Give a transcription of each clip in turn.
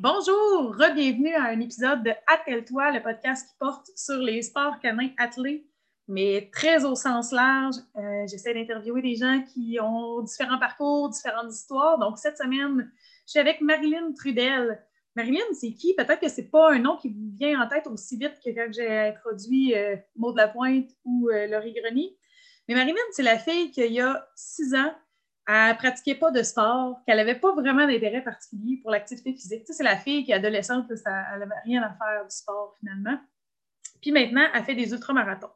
Bonjour, re-bienvenue à un épisode de Attelle-toi, le podcast qui porte sur les sports canins attelés, mais très au sens large. Euh, j'essaie d'interviewer des gens qui ont différents parcours, différentes histoires. Donc, cette semaine, je suis avec Marilyn Trudel. Marilyn, c'est qui? Peut-être que c'est pas un nom qui vous vient en tête aussi vite que quand j'ai introduit euh, Maud Lapointe ou euh, Laurie Grenier. Mais Marilyn, c'est la fille qui, y a six ans, elle ne pratiquait pas de sport, qu'elle n'avait pas vraiment d'intérêt particulier pour l'activité physique. Tu sais, c'est la fille qui est adolescente, elle n'avait rien à faire du sport finalement. Puis maintenant, elle fait des ultramarathons.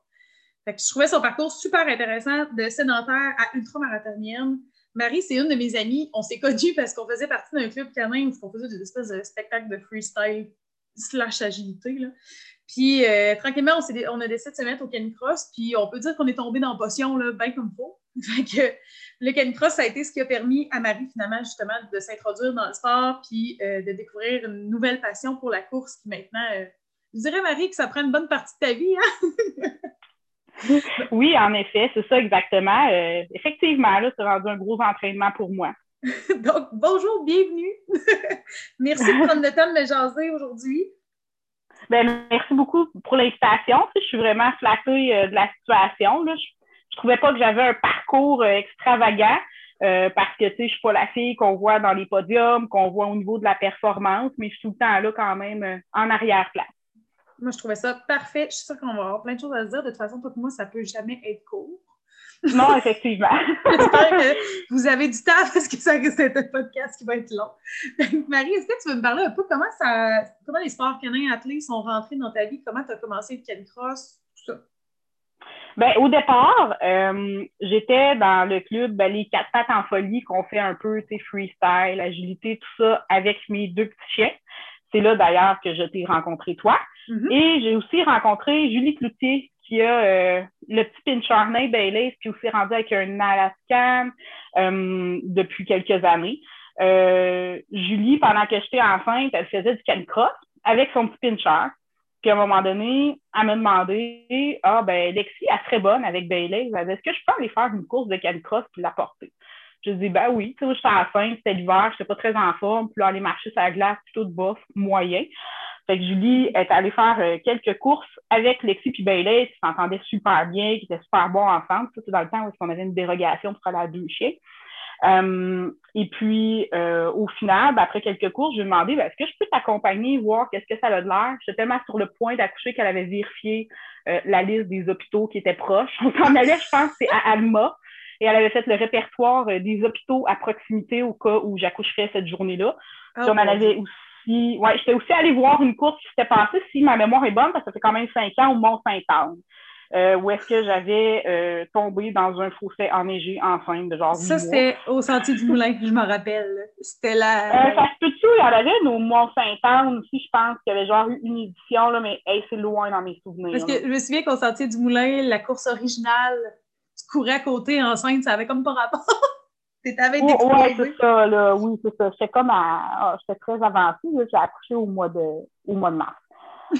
Je trouvais son parcours super intéressant de sédentaire à ultramarathonienne. Marie, c'est une de mes amies. On s'est connus parce qu'on faisait partie d'un club canin où on faisait des espèces de spectacles de freestyle slash agilité. Puis euh, tranquillement, on, a décidé de se mettre au canicross, puis on peut dire qu'on est tombé dans la potion, bien comme faut. Fait que le canicross, ça a été ce qui a permis à Marie, finalement, justement, de s'introduire dans le sport, puis euh, de découvrir une nouvelle passion pour la course qui maintenant, euh, je dirais, Marie, que ça prend une bonne partie de ta vie, hein? oui, en effet, c'est ça exactement. effectivement, là, c'est rendu un gros entraînement pour moi. Donc, bonjour, bienvenue. Merci de prendre le temps de me jaser aujourd'hui. Ben, merci beaucoup pour l'invitation. Je suis vraiment flattée euh, de la situation. Là. Je, ne trouvais pas que j'avais un parcours euh, extravagant euh, parce que je ne suis pas la fille qu'on voit dans les podiums, qu'on voit au niveau de la performance, mais je suis tout le temps là quand même en arrière-plan. Moi, je trouvais ça parfait. Je suis sûre qu'on va avoir plein de choses à se dire. De toute façon, pour moi, ça ne peut jamais être court. Non, effectivement. J'espère que vous avez du temps parce que ça c'est un podcast qui va être long. Marie, est-ce que tu veux me parler un peu comment ça comment les sports canins athlètes sont rentrés dans ta vie? Comment tu as commencé le canicross? Ben, au départ, euh, j'étais dans le club ben, Les Quatre Pattes en Folie qu'on fait un peu freestyle, agilité, tout ça avec mes deux petits chiens. C'est là d'ailleurs que je t'ai rencontré toi. Mm-hmm. Et j'ai aussi rencontré Julie Cloutier, qui a euh, le petit pincher nez Bailey, puis aussi rendu avec un Alaskan euh, depuis quelques années. Euh, Julie, pendant que j'étais enceinte, elle faisait du canicross avec son petit pincher. Puis à un moment donné, elle m'a demandé Ah, ben, Lexi, elle serait bonne avec Bailey. Elle Est-ce que je peux aller faire une course de canicross puis l'apporter? Je dis Ben oui, tu sais, j'étais enceinte, c'était l'hiver, je n'étais pas très en forme, puis aller marcher sur la glace, plutôt de bof, moyen. Fait que Julie est allée faire euh, quelques courses avec Lexi puis Bailey, qui s'entendaient super bien, qui étaient super bons ensemble. Ça, c'est dans le temps où on avait une dérogation pour aller à deux chiens. Euh, et puis, euh, au final, ben, après quelques courses, je lui ai demandé ben, est-ce que je peux t'accompagner, voir qu'est-ce que ça a de l'air? J'étais tellement sur le point d'accoucher qu'elle avait vérifié la liste des hôpitaux qui étaient proches. On s'en allait, je pense, c'est à Alma. Et elle avait fait le répertoire des hôpitaux à proximité au cas où j'accoucherais cette journée-là. Oh, on en avait aussi ouais, j'étais aussi allée voir une course qui s'était passée, si ma mémoire est bonne, parce que ça fait quand même cinq ans, au Mont-Saint-Anne. Euh, où est-ce que j'avais euh, tombé dans un fossé enneigé enceinte de genre. Ça, c'était au Sentier du Moulin, je me rappelle. C'était la. Euh, ça se peut-tu, il y en avait au Mont-Saint-Anne aussi, je pense qu'il y avait genre eu une édition, là, mais c'est loin dans mes souvenirs. Parce que je me souviens qu'au Sentier du Moulin, la course originale, tu courais à côté enceinte, ça avait comme pas rapport. avec des Oui, c'est ça, là. Oui, c'est ça. J'étais comme à. Ah, j'étais très avancée. J'ai accouché au mois de au mois de mars.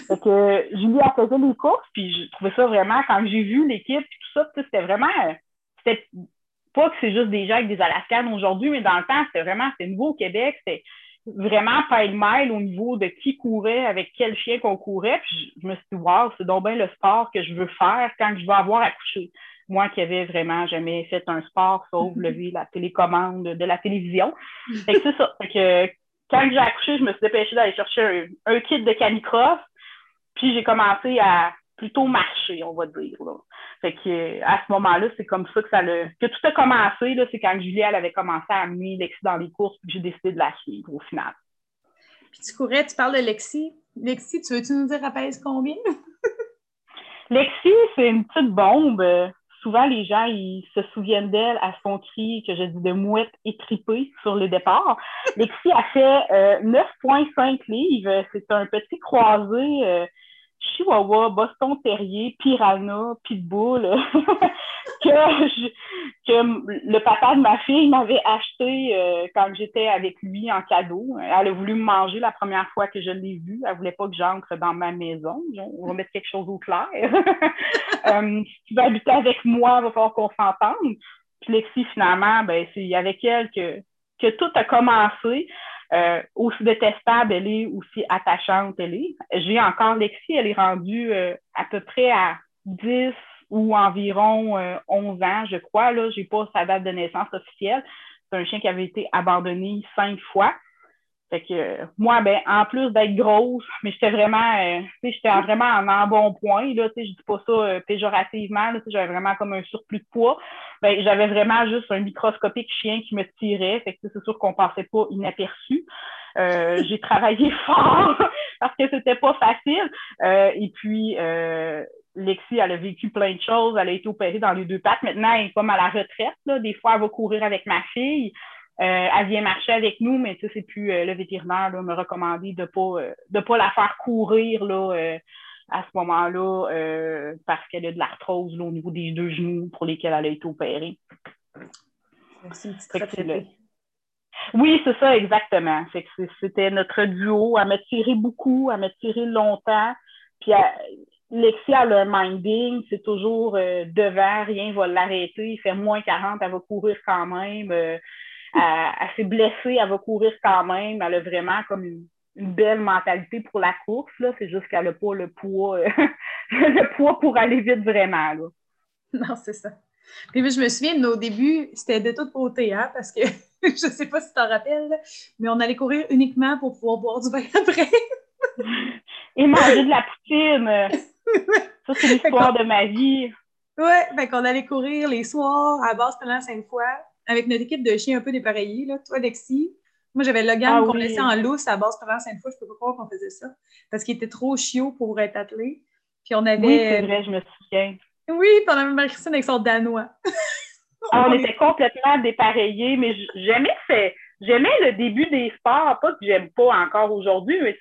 Fait que Julie, elle faisait les courses, puis je trouvais ça vraiment, quand j'ai vu l'équipe, tout ça, c'était vraiment. C'était pas que c'est juste des gens avec des Alaskan aujourd'hui, mais dans le temps, c'était vraiment, c'était nouveau au Québec, c'était vraiment pile-mile au niveau de qui courait, avec quel chien qu'on courait. Puis je, me suis dit, wow, c'est donc bien le sport que je veux faire quand je vais avoir accouché moi qui avais vraiment jamais fait un sport sauf lever la télécommande de la télévision. Fait que c'est ça. Fait que quand j'ai accouché, je me suis dépêchée d'aller chercher un, kit de canicross, puis j'ai commencé à plutôt marcher, on va dire. Là. Fait que à ce moment-là, c'est comme ça que ça le que tout a commencé. Là, c'est quand Julie elle avait commencé à amener Lexi dans les courses, puis j'ai décidé de la suivre au final. Puis tu courais, tu parles de Lexi. Lexi, tu veux-tu nous dire à pèse combien? Lexi, c'est une petite bombe souvent, les gens, ils se souviennent d'elle à son cri que je dis de mouette étripée sur le départ. Lexi a fait 9,5 euh, livres. C'est un petit croisé euh, Chihuahua, Boston Terrier, Piranha, Pitbull, que, que le papa de ma fille m'avait acheté euh, quand j'étais avec lui en cadeau. Elle a voulu me manger la première fois que je l'ai vu. Elle voulait pas que j'entre dans ma maison. On va mettre quelque chose au clair. euh, si tu veux habiter avec moi, il va falloir qu'on s'entende. Puis Lexi, finalement, ben, c'est avec elle que, que tout a commencé. Euh, aussi détestable elle est, aussi attachante elle est. J'ai encore Lexi, elle est rendue euh, à peu près à 10 ou environ 11 ans, je crois. Là, j'ai pas sa date de naissance officielle. C'est un chien qui avait été abandonné cinq fois. Fait que moi, ben, en plus d'être grosse, mais j'étais vraiment, euh, j'étais vraiment en, en, bon point, là, tu sais, je dis pas ça euh, péjorativement, là, j'avais vraiment comme un surplus de poids. Ben, j'avais vraiment juste un microscopique chien qui me tirait, fait que c'est sûr qu'on passait pas inaperçu. Euh, j'ai travaillé fort parce que c'était pas facile. Euh, et puis, euh, Lexi, elle a vécu plein de choses. Elle a été opérée dans les deux pattes. Maintenant, elle est comme à la retraite. Là. Des fois, elle va courir avec ma fille. Euh, elle vient marcher avec nous, mais tu sais, c'est plus euh, le vétérinaire là, me recommander de pas euh, de pas la faire courir là, à ce moment-là parce qu'elle a de l'arthrose au niveau des deux genoux pour lesquels elle a été opérée. Oui, c'est ça, exactement. C'était notre duo. Elle m'a tiré beaucoup, elle m'a tiré longtemps. Puis Lexi a le minding, c'est toujours devant, rien va l'arrêter. Il fait moins 40, elle va courir quand même elle, s'est blessée, elle va courir quand même. Elle a vraiment comme une, belle mentalité pour la course. C'est juste qu'elle n'a pas le poids, euh, le poids pour aller vite vraiment. Là. Non, c'est ça. Puis je me souviens nos débuts, c'était de toute beauté, hein, parce que je ne sais pas si tu t'en rappelles, mais on allait courir uniquement pour pouvoir boire du vin après. Et manger de la poutine. Ça, c'est l'histoire de ma vie. Ouais, fait qu'on allait courir les soirs à base pendant cinq fois avec notre équipe de chiens un peu dépareillés, là, toi, Lexi. Moi, j'avais Logan ah qu'on laissait en lousse à base pendant cinq fois. Je peux pas croire qu'on faisait ça. Parce qu'il était trop chiot pour être attelé. Puis on avait. Oui, c'est vrai, je me souviens. Oui, puis on avait Marie-Christine avec son danois. Ah, on était complètement dépareillés, mais j'aimais j'aimais le début des sports, pas que j'aime pas encore aujourd'hui, mais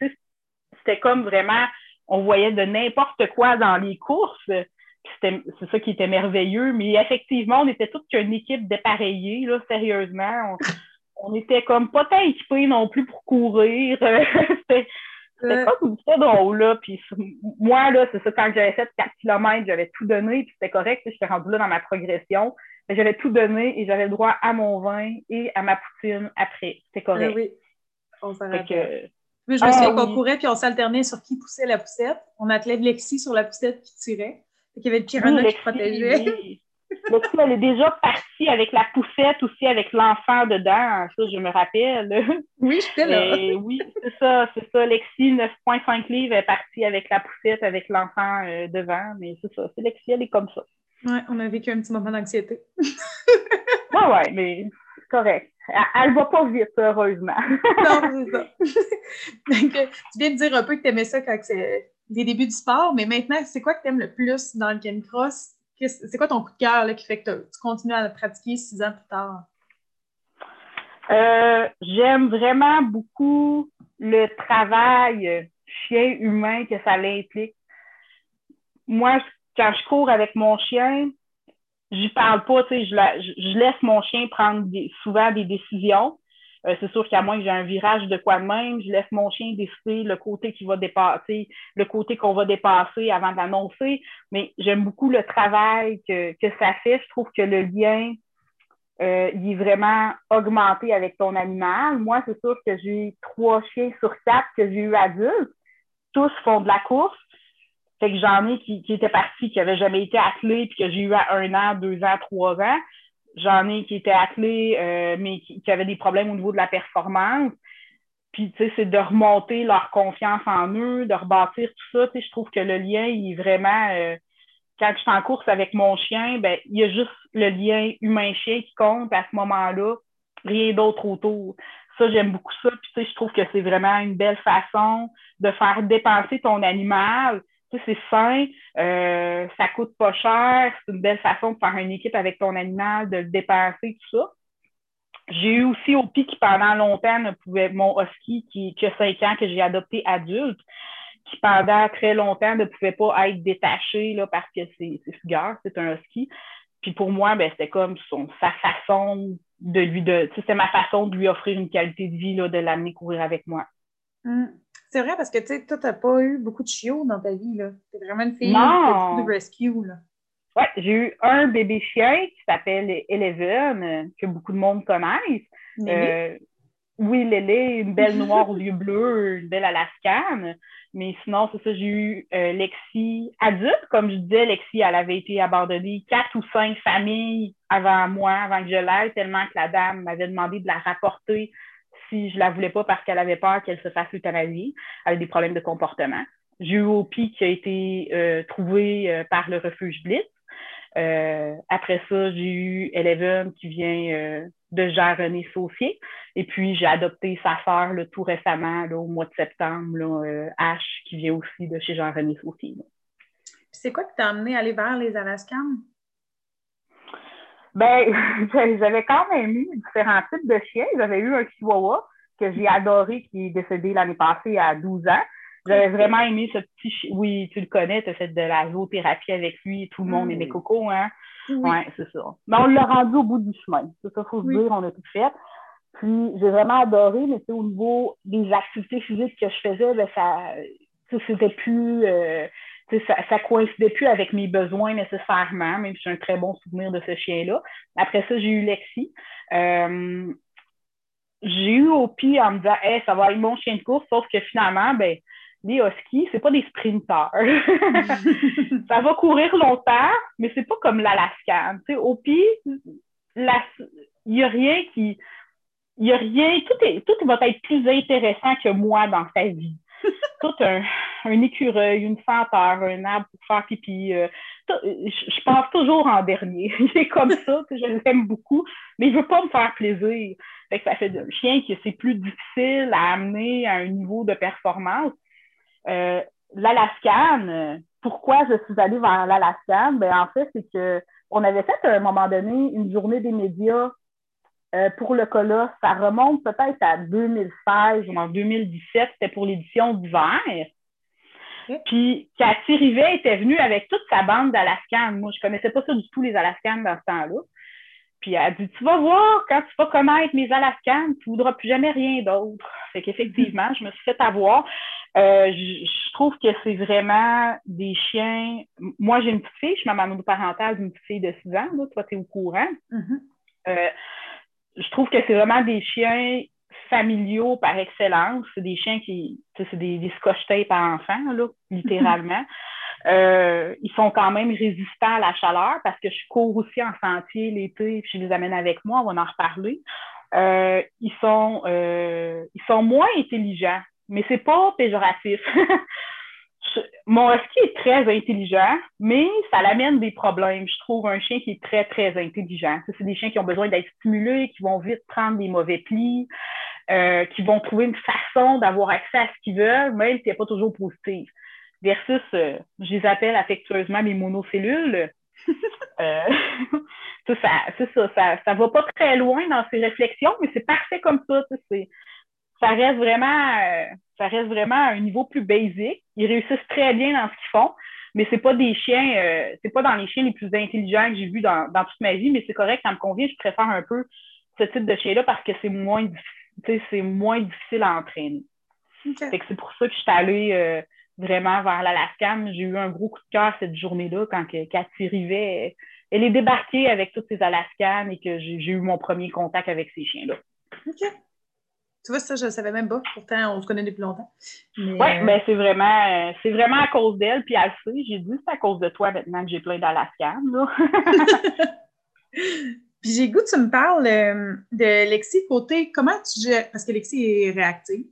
c'était comme vraiment, on voyait de n'importe quoi dans les courses c'est ça qui était merveilleux. Mais effectivement, on était toute qu'une équipe dépareillée, là, sérieusement. On, était comme pas tant équipés non plus pour courir. c'était comme pas drôle, là. Puis moi, là, c'est ça, quand j'avais fait 4 km, j'avais tout donné, puis c'était correct. J'étais rendue là dans ma progression. J'avais tout donné et j'avais le droit à mon vin et à ma poutine après. C'était correct. oui, on s'en que... Oui, je me souviens ah qu'on courait puis on s'alternait sur qui poussait la poussette. On attelait Lexi sur la poussette qui tirait. Il y avait le piranha qui protégeait. Lexi, elle est déjà partie avec la poussette aussi, avec l'enfant dedans. Ça, je me rappelle. Oui, j'étais là. oui, c'est ça, c'est ça. Lexi, 9,5 livres, est partie avec la poussette, avec l'enfant euh, devant. Mais c'est ça, c'est Lexi, elle est comme ça. Oui, on a vécu un petit moment d'anxiété. oui, oui, mais c'est correct. Elle ne va pas vite, heureusement. non, c'est ça. Donc, tu viens de dire un peu que tu aimais ça quand c'est les débuts du sport, mais maintenant, c'est quoi que tu aimes le plus dans le canicross? C'est quoi ton coup de cœur qui fait que tu continues à le pratiquer six ans plus tard? Euh, j'aime vraiment beaucoup le travail chien-humain que ça l'implique. Moi, quand je cours avec mon chien, je parle pas, tu sais, je, laisse mon chien prendre souvent des décisions. Euh, c'est sûr qu'à moins que j'ai un virage de quoi de même, je laisse mon chien décider le côté qui va dépasser, le côté qu'on va dépasser avant d'annoncer. Mais j'aime beaucoup le travail que, que ça fait. Je trouve que le lien, euh, il est vraiment augmenté avec ton animal. Moi, c'est sûr que j'ai trois chiens sur quatre que j'ai eu adultes. Tous font de la course. Fait que j'en ai qui, qui étaient partis, qui n'avaient jamais été attelés, puis que j'ai eu à un an, deux ans, trois ans. J'en ai qui étaient attelés, euh, mais qui, avaient des problèmes au niveau de la performance. Puis, tu sais, c'est de remonter leur confiance en eux, de rebâtir tout ça. Tu sais, je trouve que le lien, il est vraiment... Euh, quand je suis en course avec mon chien, ben, il y a juste le lien humain-chien qui compte à ce moment-là, rien d'autre autour. Ça, j'aime beaucoup ça. Puis, tu sais, je trouve que c'est vraiment une belle façon de faire dépenser ton animal c'est sain, euh, ça coûte pas cher, c'est une belle façon de faire une équipe avec ton animal, de le dépenser, tout ça. J'ai eu aussi Opi qui, pendant longtemps, ne pouvait, mon husky qui, a 5 ans, que j'ai adopté adulte, qui pendant très longtemps ne pouvait pas être détaché là, parce que c'est figure, c'est un husky. Puis pour moi, ben, c'était comme son, sa façon de lui de. C'était ma façon de lui offrir une qualité de vie, là, de l'amener courir avec moi. Hum. C'est vrai parce que tu sais, toi, t'as pas eu beaucoup de chiots dans ta vie, là. T'es vraiment une fille de rescue, là. Oui, j'ai eu un bébé chien qui s'appelle Eleven, euh, que beaucoup de monde connaissent. Euh, oui, Lélé, une belle noire aux yeux bleus, une belle Alaskan. Mais sinon, c'est ça, j'ai eu euh, Lexi adulte. Comme je disais, Lexi, elle avait été abandonnée quatre ou cinq familles avant moi, avant que je l'aille, tellement que la dame m'avait demandé de la rapporter si je la voulais pas parce qu'elle avait peur qu'elle se fasse euthanasier. Avait des problèmes de comportement. J'ai eu Opi qui a été euh, trouvé euh, par le refuge Blitz. après ça, j'ai eu Eleven qui vient de Jean-René Saucier. Et puis, j'ai adopté sa sœur tout récemment, au mois de septembre, H, qui vient aussi de chez Jean-René Saucier. C'est quoi qui t'a amené à aller vers les Alaskans? Ben, j'avais quand même eu différents types de chiens. J'avais eu un chihuahua que j'ai adoré, qui est décédé l'année passée à 12 ans. J'avais vraiment aimé ce petit chien. Oui, tu le connais, tu as fait de la zoothérapie avec lui. Tout le monde aimait Coco, hein? Oui, c'est ça. Mais on l'a rendu au bout du chemin. C'est ça, faut se dire, on a tout fait. Puis j'ai vraiment adoré, mais au niveau des activités physiques que je faisais, ben, ça c'était plus euh, ça, ça coïncidait plus avec mes besoins nécessairement, même si j'ai un très bon souvenir de ce chien-là. Après ça, j'ai eu Lexi. Euh, j'ai eu Opi en me disant Hey, ça va être mon chien de course, sauf que finalement, ben, les huskies, c'est pas des sprinteurs. ça va courir longtemps, mais c'est pas comme l'Alaskan. Sais, Opi, il n'y a rien qui il n'y a rien, tout, tout va être plus intéressant que moi dans sa vie. Tout un, un, écureuil, une senteur, un arbre pour faire pipi. Euh, je, pense toujours en dernier. Il est comme ça, je l'aime beaucoup, mais je veux pas me faire plaisir. Fait que ça fait un chien qui c'est plus difficile à amener à un niveau de performance. Euh, L'Alaskan, pourquoi je suis allée vers l'Alaskan? Ben, en fait, c'est que on avait fait à un moment donné une journée des médias euh, pour le colosse, ça remonte peut-être à 2016 ou en 2017, c'était pour l'édition d'hiver. Puis Cathy Rivet était venue avec toute sa bande d'Alaskan. Moi, je connaissais pas ça du tout, les Alaskan, dans ce temps-là. Puis elle a dit Tu vas voir, quand tu vas connaître mes Alaskan, tu ne voudras plus jamais rien d'autre. Fait qu'effectivement, je me suis fait avoir. Euh, je, trouve que c'est vraiment des chiens. Moi, j'ai une petite fille, je suis maman parentale d'une petite fille de 6 ans. Toi, tu es au courant. Mm-hmm. Euh, je trouve que c'est vraiment des chiens familiaux par excellence. C'est des chiens qui, c'est des, des scotch tape à enfants, là, littéralement. Euh, ils sont quand même résistants à la chaleur parce que je cours aussi en sentier l'été, puis je les amène avec moi, on va en reparler. Euh, ils sont euh, ils sont moins intelligents, mais c'est pas péjoratif. mon husky est très intelligent, mais ça l'amène des problèmes. Je trouve un chien qui est très, très intelligent. C'est des chiens qui ont besoin d'être stimulés, qui vont vite prendre des mauvais plis, euh, qui vont trouver une façon d'avoir accès à ce qu'ils veulent, même si n'est pas toujours positif. Versus, euh, je les appelle affectueusement mes monocellules. euh, ça, ça, ça, ça va pas très loin dans ses réflexions, mais c'est parfait comme ça. Ça reste vraiment euh, ça reste vraiment à un niveau plus basique. Ils réussissent très bien dans ce qu'ils font, mais c'est pas des chiens, euh, c'est pas dans les chiens les plus intelligents que j'ai vus dans, toute ma vie, mais c'est correct, ça me convient, je préfère un peu ce type de chien-là parce que c'est moins, c'est moins difficile à entraîner. c'est pour ça que je suis allée euh, vraiment vers l'Alaskan. J'ai eu un gros coup de cœur cette journée-là quand Cathy Rivet, elle est débarquée avec toutes ses Alaskan et que j'ai eu mon premier contact avec ces chiens-là. Tu vois, ça, je ne savais même pas. Pourtant, on se connaît depuis longtemps. Oui, mais euh, ben, c'est vraiment, c'est vraiment à cause d'elle. Puis elle sait, j'ai dit, c'est à cause de toi maintenant que j'ai plein d'Alaskan. puis j'ai goût, tu me parles euh, de Lexi côté. Comment tu gères? Parce que Lexi est réactive.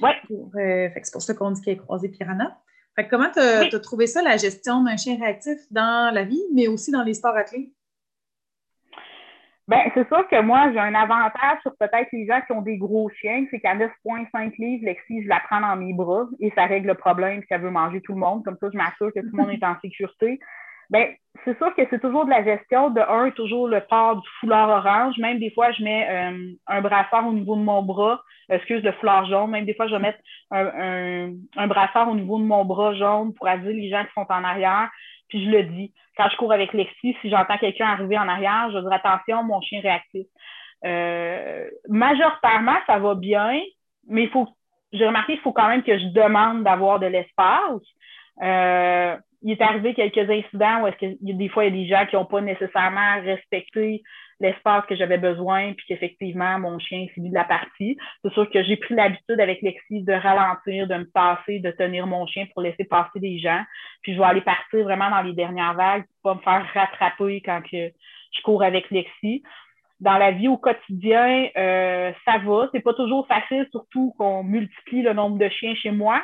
Oui. Euh, c'est pour ça qu'on dit qu'elle est croisée Piranha. Fait comment tu as, trouvé ça, la gestion d'un chien réactif dans la vie, mais aussi dans les sports athlètes? Ben, c'est sûr que moi, j'ai un avantage sur peut-être les gens qui ont des gros chiens, c'est qu'à 9,5 livres, Lexi, je la prends dans mes bras et ça règle le problème si veut manger tout le monde. Comme ça, je m'assure que tout le monde est en sécurité. Ben, c'est sûr que c'est toujours de la gestion. De un, toujours le port du foulard orange. Même des fois, je mets euh, un brassard au niveau de mon bras. Excuse, le foulard jaune. Même des fois, je vais mettre un, un brassard au niveau de mon bras jaune pour aviser les gens qui sont en arrière. Puis je le dis quand je cours avec Lexi, si j'entends quelqu'un arriver en arrière, je vais dire attention, mon chien réactif. Euh, majoritairement, ça va bien, mais il faut, j'ai remarqué qu'il faut quand même que je demande d'avoir de l'espace. Euh, il est arrivé quelques incidents où est-ce que des fois, il y a des gens qui n'ont pas nécessairement respecté l'espace que j'avais besoin, puis qu'effectivement, mon chien s'est mis de la partie. C'est sûr que j'ai pris l'habitude avec Lexi de ralentir, de me passer, de tenir mon chien pour laisser passer des gens. Puis je vais aller partir vraiment dans les dernières vagues pour pas me faire rattraper quand que je cours avec Lexi. Dans la vie au quotidien, euh, ça va. C'est pas toujours facile, surtout qu'on multiplie le nombre de chiens chez moi.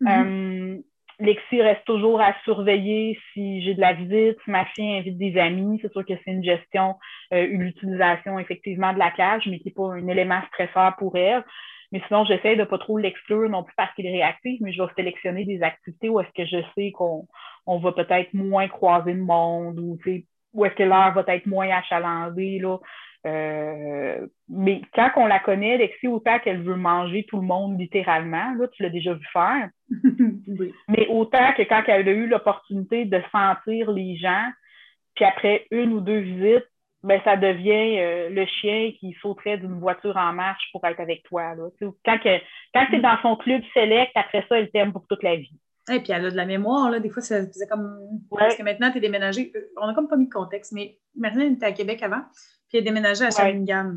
Mm-hmm. Euh, Lexi reste toujours à surveiller si j'ai de la visite, si ma fille invite des amis. C'est sûr que c'est une gestion, euh, une utilisation effectivement de la cage, mais qui n'est pas un élément stresseur pour elle. Mais sinon, j'essaie de pas trop l'exclure non plus parce qu'il est réactif, mais je vais sélectionner des activités où est-ce que je sais qu'on on va peut-être moins croiser le monde ou où est-ce que l'heure va être moins achalandée. Là. Euh, mais quand on la connaît, Lexi, autant qu'elle veut manger tout le monde littéralement, là, tu l'as déjà vu faire. Mais autant que quand elle a eu l'opportunité de sentir les gens, puis après une ou deux visites, ben ça devient euh, le chien qui sauterait d'une voiture en marche pour être avec toi. Là. Quand, que, quand tu es dans son club select, après ça, elle t'aime pour toute la vie. Et puis elle a de la mémoire, là. Des fois, ça faisait comme. Parce que maintenant, tu es déménagé. On n'a comme pas mis de contexte, mais maintenant, elle était à Québec avant. Puis elle a déménagé à Shawinigan.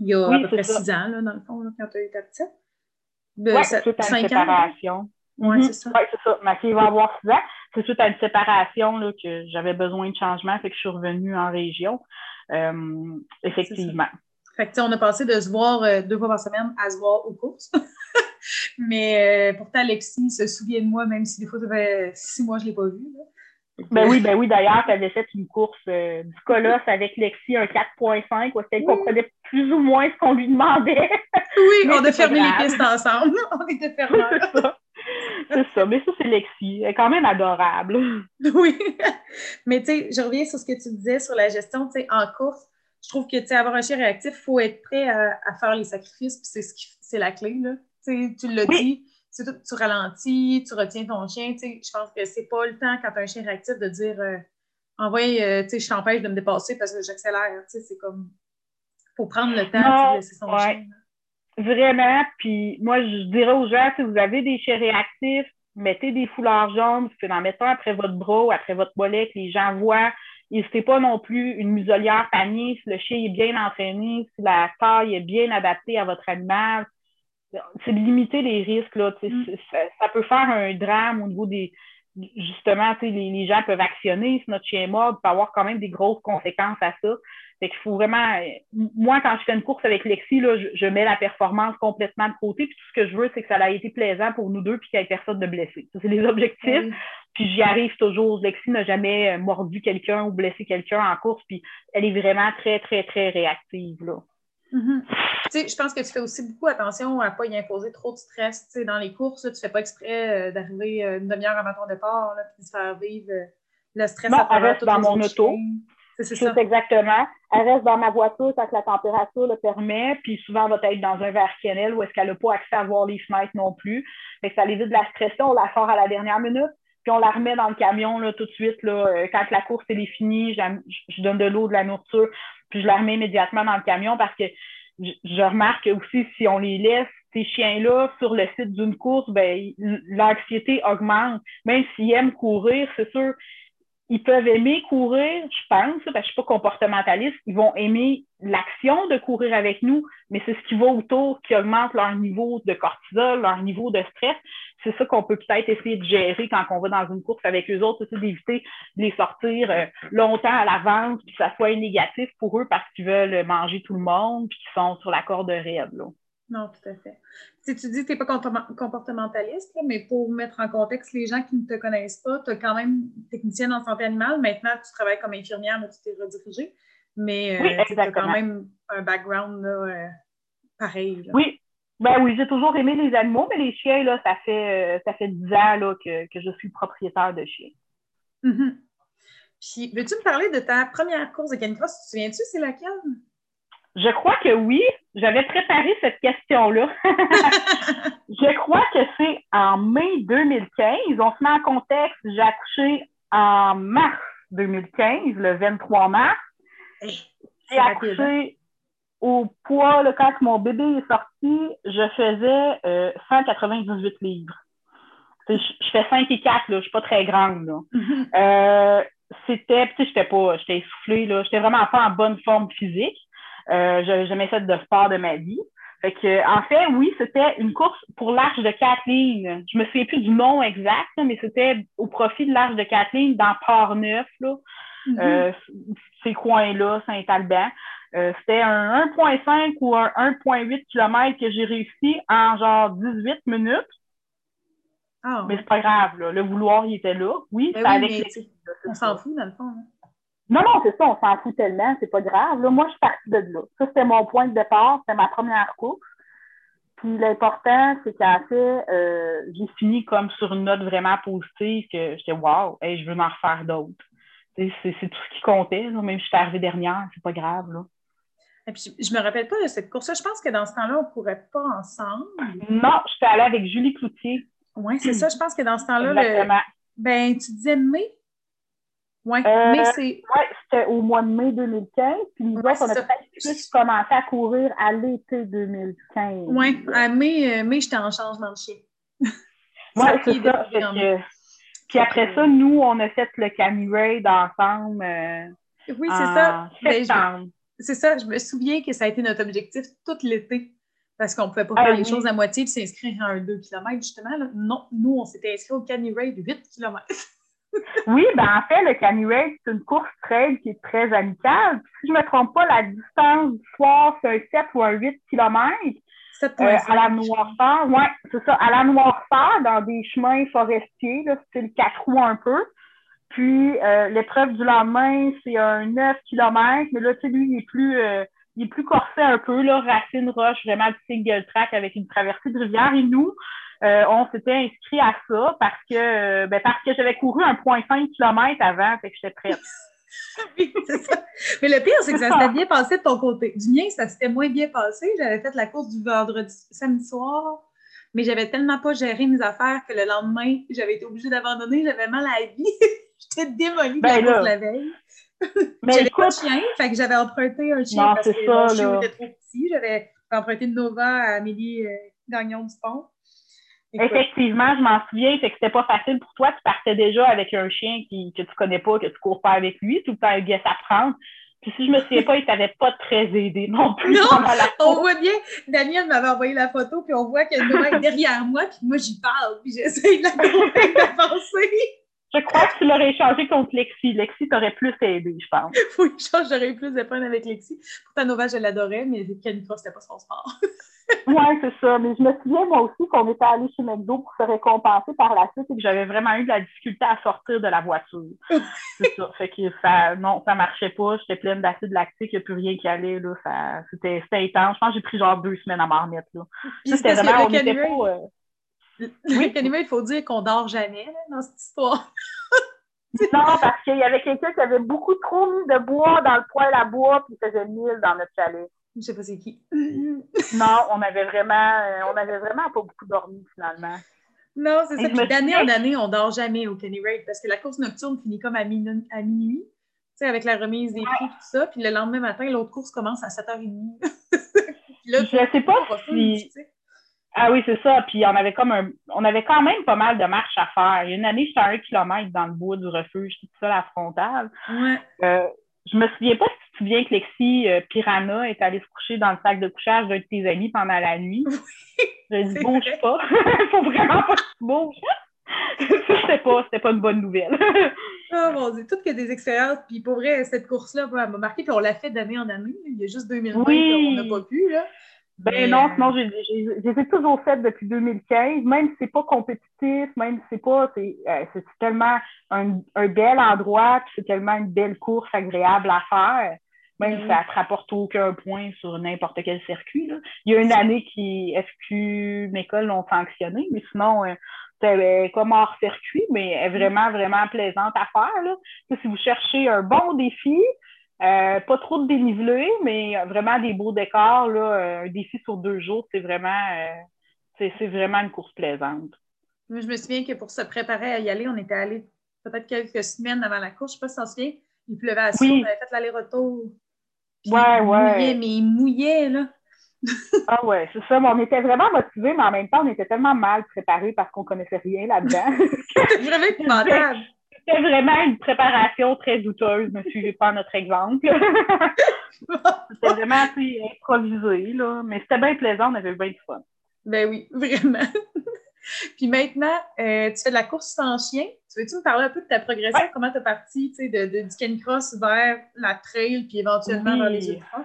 Il y a à peu près six ans, là, dans le fond, quand tu étais petite. Oui, c'est suite à une séparation. Oui, mhm. c'est ça. Oui, c'est ça. Ma fille va avoir six ans. C'est suite à une séparation là, que j'avais besoin de changement, fait que je suis revenue en région. Euh, effectivement. Fait que, on a passé de se voir euh, deux fois par semaine à se voir aux courses. Mais euh, pourtant, Alexis se souvient de moi, même si des fois, ça fait six mois que je ne l'ai pas vu. Ben oui, ben oui, d'ailleurs, tu avais fait une course euh, du colosse avec Lexi, un 4.5, où elle comprenait plus ou moins ce qu'on lui demandait. Oui, on a fermé les pistes ensemble. on était fermés. c'est ça, mais ça, c'est Lexi. Elle est quand même adorable. Oui. Mais tu sais, je reviens sur ce que tu disais sur la gestion, tu sais, en course. Je trouve que, tu sais, avoir un chien réactif, il faut être prêt à, faire les sacrifices, puis c'est, ce c'est la clé, là. Tu, tu l'as dit tu, tu ralentis, tu retiens ton chien. Je pense que c'est pas le temps quand tu as un chien réactif de dire euh, envoie, euh, je t'empêche de me dépasser parce que j'accélère. C'est comme il faut prendre le temps de laisser son chien. Vraiment. Puis moi, je dirais aux gens, si vous avez des chiens réactifs, mettez des foulards jaunes, vous pouvez en mettre un après votre bras ou après votre mollet, que les gens voient. N'hésitez pas non plus une muselière panier si le chien est bien entraîné, si la taille est bien adaptée à votre animal c'est de limiter les risques. Là, mm. ça, peut faire un drame au niveau des. Justement, les, les gens peuvent actionner si notre chien est mort, peut avoir quand même des grosses conséquences à ça. Fait qu'il faut vraiment. Moi, quand je fais une course avec Lexi, là, je, mets la performance complètement de côté. Puis tout ce que je veux, c'est que ça a été plaisant pour nous deux puis qu'il n'y ait personne de blessé. Ça, c'est les objectifs. Puis j'y arrive toujours. Lexi n'a jamais mordu quelqu'un ou blessé quelqu'un en course. Puis elle est vraiment très, très, très réactive. Là. Mm-hmm. Je pense que tu fais aussi beaucoup attention à ne pas y imposer trop de stress. dans les courses, tu ne fais pas exprès euh, d'arriver euh, une demi-heure avant ton départ puis de faire vivre euh, le stress non, elle reste dans mon auto. C'est ça. exactement. Elle reste dans ma voiture tant que la température le permet, puis souvent, elle va être dans un verre cannelle où est-ce qu'elle n'a pas accès à voir les fenêtres non plus. Fait que ça évite de la stresser, on la sort à la dernière minute, puis on la remet dans le camion là, tout de suite. Là, quand la course est finie, je donne de l'eau, de la nourriture, puis je la remets immédiatement dans le camion parce que je, remarque aussi si on les laisse, ces chiens-là, sur le site d'une course, ben, l'anxiété augmente. Même s'ils aiment courir, c'est sûr, ils peuvent aimer courir, je pense, parce que je suis pas comportementaliste, ils vont aimer l'action de courir avec nous, mais c'est ce qui va autour qui augmente leur niveau de cortisol, leur niveau de stress. C'est ça qu'on peut peut-être essayer de gérer quand on va dans une course avec eux autres, c'est d'éviter de les sortir euh, longtemps à l'avance, puis que ça soit négatif pour eux parce qu'ils veulent manger tout le monde, puis qu'ils sont sur la corde raide. Là. Non, tout à fait. Si tu dis que tu n'es pas comportementaliste, mais pour mettre en contexte les gens qui ne te connaissent pas, tu es quand même technicienne en santé animale. Maintenant, tu travailles comme infirmière, mais tu t'es redirigée. Mais euh, tu as quand même un background euh, pareil. Oui. Ben oui, j'ai toujours aimé les animaux, mais les chiens, là, ça fait euh, ça fait 10 ans là, que, je suis propriétaire de chiens. Mm-hmm. Puis, veux-tu me parler de ta première course de canicross? Tu te souviens-tu, c'est laquelle? Je crois que oui. J'avais préparé cette question-là. je crois que c'est en mai 2015. On se met en contexte. J'ai accouché en mars 2015, le 23 mars. J'ai accouché au poids, quand mon bébé est sorti, je faisais 198 euh, livres. Je, fais 5 et 4, là. Je ne suis pas très grande, là. euh, c'était, tu sais, j'étais pas, j'étais essoufflée, là. J'étais vraiment pas en bonne forme physique. Euh, j'avais jamais fait de sport de ma vie. Fait que, en fait, oui, c'était une course pour l'Arche de Kathleen. Je me souviens plus du nom exact, mais c'était au profit de l'Arche de Kathleen dans Port-Neuf, là. Mm-hmm. Euh, ces coins-là, Saint-Alban. Euh, c'était un 1.5 ou un 1.8 km que j'ai réussi en genre 18 minutes. Ah, mais c'est pas grave, là. le vouloir, il était là. Oui, ben avec On s'en fout, dans le fond. Hein. Non, non, c'est ça, on s'en fout tellement, c'est pas grave. Là, moi, je suis partie de là. Ça, c'était mon point de départ, c'était ma première course. Puis l'important, c'est qu'en fait, euh, j'ai fini comme sur une note vraiment positive que j'étais wow, hey, je veux en refaire d'autres. C'est tout ce qui comptait. Là. Même si j'étais arrivée dernière, c'est pas grave. Là. Et puis, je me rappelle pas de cette course-là. Je pense que dans ce temps-là, on ne courait pas ensemble. Non, j'étais allée avec Julie Cloutier. Oui, c'est ça. Je pense que dans ce temps-là, le... ben, tu disais mai. Oui, euh, mais c'est. Oui, c'était au mois de mai 2015. Puis nous autres, on a peut-être plus commencé à courir à l'été 2015. Oui, à mai, euh, mai j'étais en changement de chien. Oui, c'est ça. Puis après ça, nous, on a fait le Cammy Raid ensemble. Euh, oui, c'est ça. Ben, c'est ça, je me souviens que ça a été notre objectif tout l'été. Parce qu'on ne pouvait pas ah faire les choses à moitié et s'inscrire à un 2 km, justement. Non, nous, on s'était inscrits au Canny Raid 8 km. Oui, ben en fait, le Canny c'est une course trail qui est très amicale. si je ne me trompe pas, la distance du soir, c'est un 7 ou un 8 km. Euh, à la noirceur, oui, c'est ça, à la noirceur, dans des chemins forestiers, c'est le 4 roues un peu. Puis euh, l'épreuve du lendemain, c'est un 9 km, mais là, tu sais, lui, il est plus euh, il est plus corsé un peu, là, racine roche, vraiment le single track avec une traversée de rivière. Et nous, euh, on s'était inscrit à ça parce que euh, ben, parce que j'avais couru un 1,5 km avant, fait que j'étais prête. oui, c'est ça. Mais le pire, c'est que ça s'était bien passé de ton côté. Du mien, ça s'était moins bien passé. J'avais fait la course du vendredi, samedi soir, mais j'avais tellement pas géré mes affaires que le lendemain, j'avais été obligée d'abandonner. J'avais mal à la vie. j'étais démolie de ben la course la veille. Mais j'avais pas de chien, fait que j'avais emprunté un chien parce que mon chien était trop petit. J'avais emprunté une Nova à Amélie euh, Gagnon du Pont. Effectivement, je m'en souviens, c'est que c'était pas facile pour toi. Tu partais déjà avec un chien qui, que tu connais pas, que tu cours pas avec lui, tout le temps un guess à prendre. Puis si je me souviens pas, il t'avait pas très aidé non plus. Non, on voit bien, Daniel m'avait envoyé la photo, puis on voit a une est derrière moi, puis moi j'y parle, puis j'essaie de la convaincre d'avancer. Je crois que tu l'aurais échangé contre Lexi. Lexi t'aurait plus aidé, je pense. oui, je que j'aurais eu plus de peine avec Lexi. Pourtant, Nova, je l'adorais, mais Canitra, c'était pas son sport. Oui, c'est ça. Mais je me souviens, moi aussi, qu'on était allé chez McDo pour se récompenser par la suite et que j'avais vraiment eu de la difficulté à sortir de la voiture. c'est ça. Fait que ça, non, ça marchait pas. J'étais pleine d'acide lactique, il n'y a plus rien qui allait, là. Ça, c'était, intense. Je pense que j'ai pris genre deux semaines à m'en remettre, là. C'était vraiment, on était pas, oui. il faut dire qu'on dort jamais dans cette histoire. non, parce qu'il y avait quelqu'un qui avait beaucoup trop mis de bois dans le poêle à bois puis faisait mille dans notre chalet. Je sais pas c'est qui. non, on avait vraiment, euh, on avait vraiment pas beaucoup dormi finalement. Non, c'est ça. Puis d'année en année, on dort jamais au Kenny Raid parce que la course nocturne finit comme à, minuit, à minuit, tu sais, avec la remise des prix, tout ça. Puis le lendemain matin, l'autre course commence à 7h30. là, je sais pas si... Ah oui, c'est ça. Puis on avait comme un, on avait quand même pas mal de marches à faire. Il y a une année, j'étais à un kilomètre dans le bois du refuge, tout ça, la frontale. Ouais. Euh, je me souviens pas si tu te souviens que Lexi euh, Piranha est allée se coucher dans le sac de couchage d'un de tes amis pendant la nuit. Oui, je dit bouge pas. Faut vraiment pas que tu bouges. c'était pas, c'était pas une bonne nouvelle. oh mon dieu, toutes que des expériences. Puis pour vrai, cette course-là, elle m'a marqué, puis on l'a fait d'année en année. Il y a juste 2020 oui. on n'a pas pu. Là. Ben non, sinon, j'ai toujours fait depuis 2015, même si c'est pas compétitif, même si c'est pas, c'est euh, tellement un, un, bel endroit, c'est tellement une belle course agréable à faire, même si mm-hmm. ça te rapporte aucun point sur n'importe quel circuit. Là. Il y a une année qui SQ Mécole l'ont sanctionné, mais sinon, euh, c'est comme hors circuit, mais est vraiment, vraiment plaisante à faire. Là. Si vous cherchez un bon défi, euh, pas trop de dénivelé, mais vraiment des beaux décors. Là, euh, un défi sur deux jours, c'est vraiment, euh, c'est vraiment une course plaisante. je me souviens que pour se préparer à y aller, on était allé peut-être quelques semaines avant la course. Je ne sais pas si t'en souviens. Il pleuvait à oui. on avait fait l'aller-retour. Ouais, ouais. Mouillait, mais il mouillait, là. ah ouais, c'est ça. on était vraiment motivés, mais en même temps, on était tellement mal préparés parce qu'on connaissait rien là-dedans. vraiment épouvantable. C'était vraiment une préparation très douteuse. Ne suivez pas notre exemple. c'était vraiment improvisé, là. Mais c'était bien plaisant, on avait bien du fun. Ben oui, vraiment. Puis maintenant, euh, tu fais de la course sans chien. Tu veux-tu me parler un peu de ta progression? Comment tu es parti de, de, du canicross vers la trail, puis éventuellement vers les ultras?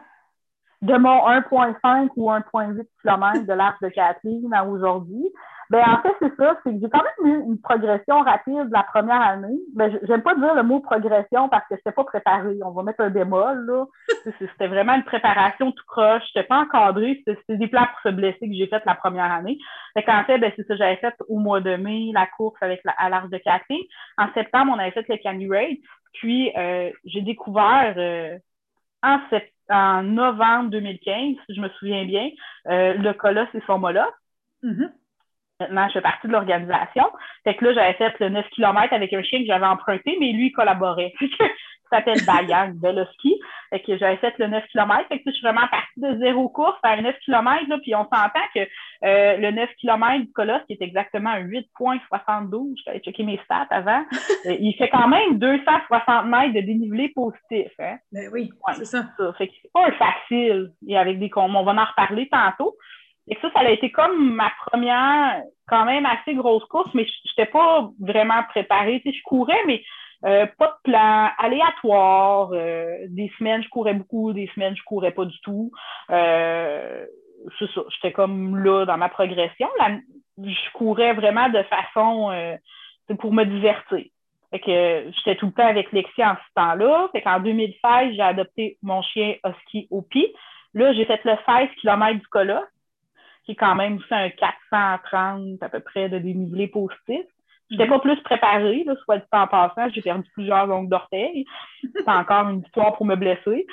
De mon 1,5 ou 1,8 km de l'arc de Kathleen à aujourd'hui, ben, en fait, c'est ça. C'est que j'ai quand même eu une progression rapide la première année. Ben, j'aime pas dire le mot progression parce que je n'étais pas préparée. On va mettre un bémol, là. c'était vraiment une préparation tout croche. Je n'étais pas encadrée. C'était des plans pour se blesser que j'ai fait la première année. Fait qu'en fait, ben, c'est ça. J'avais fait au mois de mai la course avec la, à l'Arche de café. En septembre, on avait fait le Candy Raid. Puis, euh, j'ai découvert euh, en, en novembre 2015, si je me souviens bien, euh, le Colosse et son Mola. Mm-hmm. Maintenant, je fais partie de l'organisation. Fait que là, j'avais fait le 9 km avec un chien que j'avais emprunté, mais lui, il collaborait. Ça s'appelle Bayang Veloski. Fait que j'avais fait le 9 km. Fait que je suis vraiment partie de zéro course à 9 km. Là, puis on s'entend que euh, le 9 km du Colosse, qui est exactement à 8,72, j'avais checké mes stats avant, euh, il fait quand même 260 mètres de dénivelé positif. Hein? Ben oui, c'est ça. ça. Fait que c'est pas un facile. Et avec des on va en reparler tantôt. Et ça, ça a été comme ma première, quand même assez grosse course, mais je n'étais pas vraiment préparée. Tu sais, je courais, mais euh, pas de plan aléatoire. Euh, des semaines, je courais beaucoup, des semaines, je courais pas du tout. Euh, c'est ça, j'étais comme là dans ma progression. je courais vraiment de façon pour me divertir. Fait que j'étais tout le temps avec Lexi en ce temps-là. Fait qu'en 2016, j'ai adopté mon chien Husky Opi. Là, j'ai fait le 16 km du Colosse qui est quand même aussi un 430 à peu près de dénivelé positif. Je n'étais pas plus préparée, là, soit du temps passant. J'ai perdu plusieurs ongles d'orteil. C'est encore une histoire pour me blesser.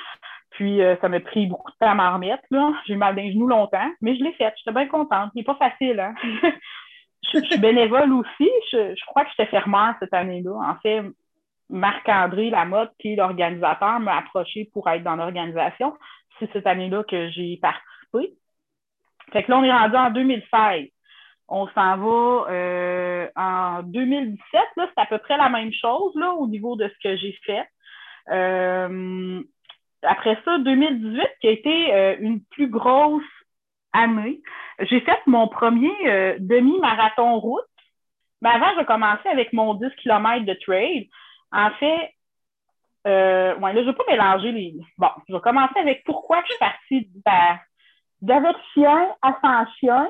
Puis, euh, ça m'a pris beaucoup de temps à m'en remettre. J'ai mal d'un genou longtemps, mais je l'ai fait. J'étais bien contente. Il n'est pas facile. Hein? je, suis bénévole aussi. Je, je crois que j'étais fermeur cette année-là. En fait, Marc-André Lamotte, qui est l'organisateur, m'a approché pour être dans l'organisation. C'est cette année-là que j'ai participé. Fait que là, on est rendu en 2016. On s'en va euh, en 2017, là, c'est à peu près la même chose là, au niveau de ce que j'ai fait. Euh, après ça, 2018, qui a été euh, une plus grosse année, j'ai fait mon premier demi-marathon route. Mais avant, je commençais avec mon 10 km de trail. En fait, je ne vais pas mélanger les. Bon, je vais commencer avec pourquoi je suis partie de d'avec chien à sans chien,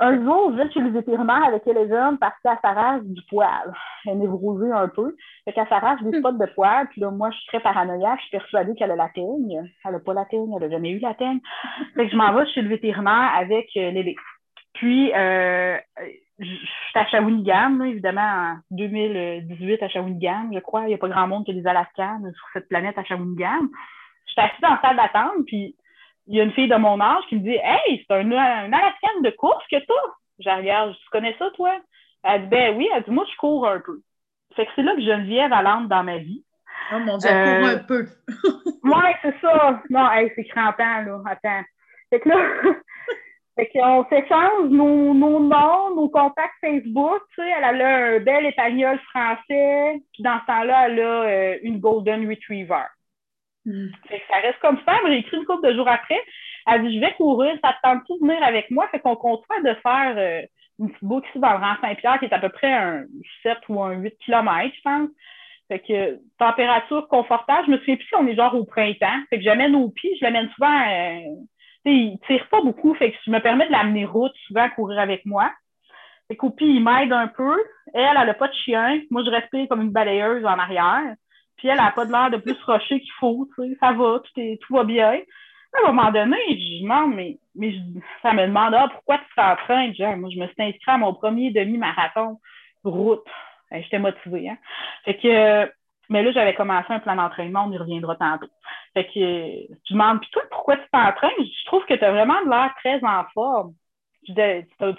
un jour, je vais chez le vétérinaire avec Eleven parce qu'elle s'arrache du poil. Elle est névrosée un peu. Fait qu'elle s'arrache des spots de poil. Puis là, moi, je suis très paranoïaque. Je suis persuadée qu'elle a la teigne. Elle n'a pas la teigne. Elle n'a jamais eu la teigne. Fait que je m'en vais chez le vétérinaire avec euh, Puis, euh, je suis à Shawinigan, évidemment, en 2018 à Shawinigan, je crois. Il n'y a pas grand monde qui a des Alaskans sur cette planète à Shawinigan. Je suis assise dans la salle d'attente, puis il y a une fille de mon âge qui me dit Hey, c'est un, un Alaskan de course que toi. Je regarde, tu connais ça, toi? Elle dit Ben oui, elle dit Moi, je cours un peu. Fait que c'est là que Geneviève l'entre dans ma vie. Oh mon Dieu, elle court un peu. ouais, c'est ça. Non, hey, c'est crampant, là. Attends. Fait que là, fait qu'on s'échange nos, nos noms, nos contacts Facebook. Tu sais, elle a un bel épagnol français. Puis dans ce temps-là, elle a euh, une Golden Retriever. Mm. ça reste comme ça. J'ai écrit une couple de jours après. Elle dit Je vais courir, ça te tente de venir avec moi? Fait qu'on de faire euh, une petite boucle ici dans le rang Saint-Pierre qui est à peu près un 7 ou un 8 km, je pense. Fait que température confortable. Je me souviens plus si on est genre au printemps. Fait que j'amène au pied, je l'amène souvent. Euh, il tire pas beaucoup, fait que je me permets de l'amener route souvent à courir avec moi. Fait qu'au il m'aide un peu. Elle, elle n'a pas de chien. Moi, je respire comme une balayeuse en arrière. Puis elle n'a pas de l'air de plus rocher qu'il faut, tu sais, ça va, tout, tout va bien. À un moment donné, je demande, mais, mais ça me demande, ah, pourquoi tu t'entraînes? Genre, moi, je me suis inscrite à mon premier demi-marathon route. J'étais motivée, hein. Fait que, mais là, j'avais commencé un plan d'entraînement, on y reviendra tantôt. Fait que, je demande, puis toi, pourquoi tu t'entraînes? Je trouve que tu as vraiment de l'air très en forme. Tu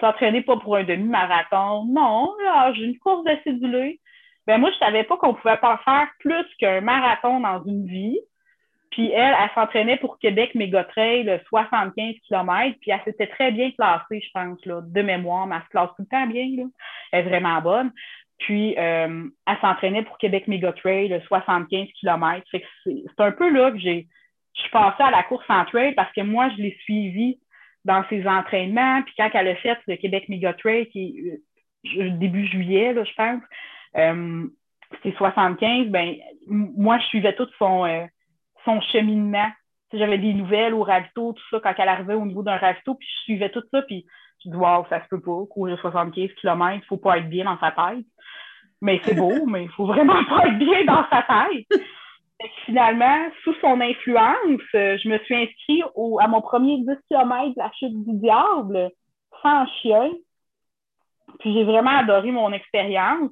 t'entraîner pas pour un demi-marathon? Non, là, j'ai une course d'acédulé ben moi, je savais pas qu'on pouvait pas faire plus qu'un marathon dans une vie. Puis elle, elle s'entraînait pour Québec Méga Trail, 75 km, puis elle s'était très bien classée, je pense, de mémoire, mais elle se classe tout le temps bien, là. Elle est vraiment bonne. Puis euh, elle s'entraînait pour Québec Méga Trail, 75 km. C'est un peu là que j'ai je suis passée à la course en trail parce que moi, je l'ai suivie dans ses entraînements. Puis quand elle a fait le Québec Méga Trail, qui est euh, début juillet, là, je pense, euh, c'était 75, ben moi, je suivais tout son, euh, son cheminement. J'avais des nouvelles au ravito, tout ça, quand elle arrivait au niveau d'un ravito, puis je suivais tout ça, puis je dis, wow, ça se peut pas, courir 75 km, il faut pas être bien dans sa tête. Mais c'est beau, mais il faut vraiment pas être bien dans sa tête. Et finalement, sous son influence, je me suis inscrite au, à mon premier 10 km de la chute du diable, sans chien. Puis j'ai vraiment adoré mon expérience.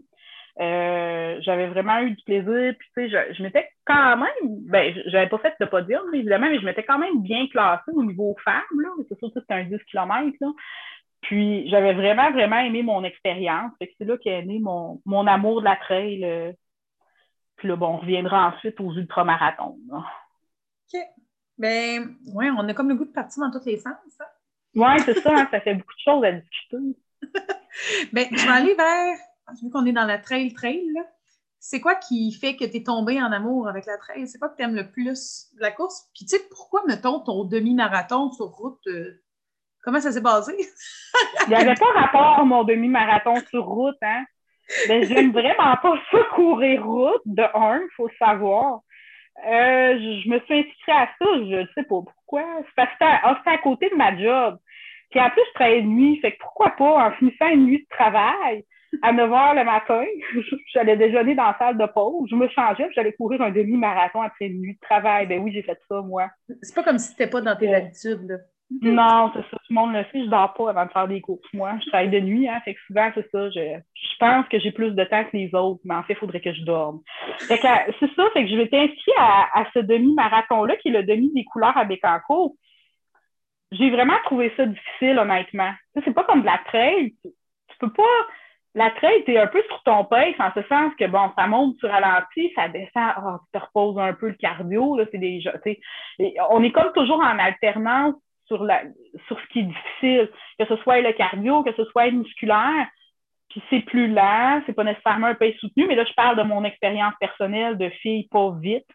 Euh, j'avais vraiment eu du plaisir. Puis, tu sais, je, m'étais quand même, ben, j'avais pas fait de podium, évidemment, mais je m'étais quand même bien classée au niveau femmes, là. C'est sûr que c'était un 10 km, là. Puis, j'avais vraiment, vraiment aimé mon expérience. c'est là qu'est né mon, mon amour de la trail. Euh. Puis là, bon, on reviendra ensuite aux ultramarathons. OK. Ben, ouais, on a comme le goût de partir dans tous les sens. Hein. Oui, c'est ça, hein, ça fait beaucoup de choses à discuter. ben, je vais aller vers vu qu'on est dans la trail trail, c'est quoi qui fait que tu es tombé en amour avec la trail? C'est quoi que tu aimes le plus? De la course? Puis tu sais, pourquoi, mettons, ton demi-marathon sur route, euh, comment ça s'est basé? Il n'y avait pas rapport mon demi-marathon sur route, hein? Mais j'aime vraiment pas ça courir route, de un, il faut savoir. Euh, je, me suis inscrite à ça, je ne sais pas pourquoi. C'est parce que c'était à, côté de ma job. Puis en plus, je travaillais de nuit, fait que pourquoi pas, en finissant une nuit de travail, à 9 h le matin, j'allais déjeuner dans la salle de pause, je me changeais, puis j'allais courir un demi-marathon après une nuit de travail. Ben oui, j'ai fait ça, moi. C'est pas comme si c'était pas dans tes habitudes, là. Non, c'est ça. Tout le monde le sait, je dors pas avant de faire des courses. Moi, je travaille de nuit, hein. Fait que souvent, c'est ça. Je, pense que j'ai plus de temps que les autres, mais en fait, il faudrait que je dorme. Fait que c'est ça, fait que je vais t'inscrire à, à ce demi-marathon-là, qui est le demi des couleurs à Bécancourt. J'ai vraiment trouvé ça difficile, honnêtement. C'est pas comme de la trail. Tu, tu peux pas la trail, tu es un peu sur ton pace, en ce sens que, bon, ça monte, tu ralentis, ça descend, oh, tu te reposes un peu le cardio, là, c'est déjà, on est comme toujours en alternance sur, la, sur ce qui est difficile, que ce soit le cardio, que ce soit le musculaire, puis c'est plus lent, c'est pas nécessairement un pace soutenu, mais là, je parle de mon expérience personnelle de fille pas vite,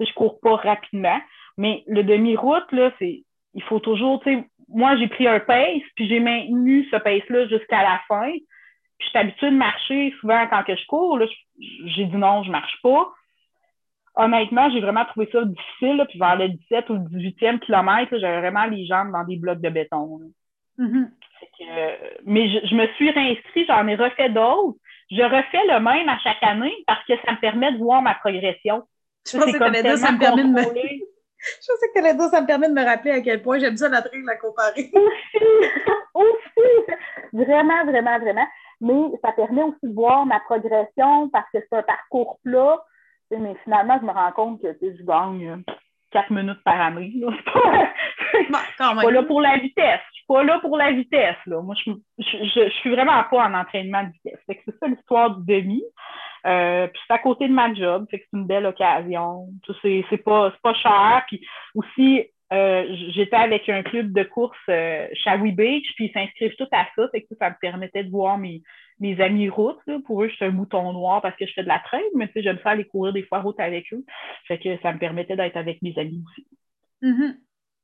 je cours pas rapidement, mais le demi-route, là, c'est, il faut toujours, tu sais, moi, j'ai pris un pace, puis j'ai maintenu ce pace-là jusqu'à la fin, je suis habituée de marcher souvent quand que je cours. J'ai dit non, je marche pas. Honnêtement, j'ai vraiment trouvé ça difficile. puis vers le 17 ou le 18e kilomètre, j'avais vraiment les jambes dans des blocs de béton. Mm-hmm. mais je, me suis réinscrite, j'en ai refait d'autres. Je refais le même à chaque année parce que ça me permet de voir ma progression. Je pensais que ça me permet de me... Je pensais que ça me permet de me rappeler à quel point j'aime ça la de la comparer. Aussi, aussi, vraiment, vraiment, vraiment mais ça permet aussi de voir ma progression parce que c'est un parcours plat. Mais finalement, je me rends compte que je gagne euh, quatre minutes par année. Là. Bah, suis pas là pour la vitesse. Je suis pas là pour la vitesse. Là. Moi, je, je, suis vraiment pas en entraînement de vitesse. C'est ça l'histoire du demi. Euh, puis c'est à côté de ma job, fait que c'est une belle occasion. C'est pas, pas cher. Puis aussi, euh, j'étais avec un club de course euh, Shawi Beach, puis ils s'inscrivent tout à ça, fait que ça me permettait de voir mes, mes amis routes. Pour eux, je suis un mouton noir parce que je fais de la traîne, mais j'aime ça aller courir des fois route avec eux. Fait que ça me permettait d'être avec mes amis aussi. Mm-hmm.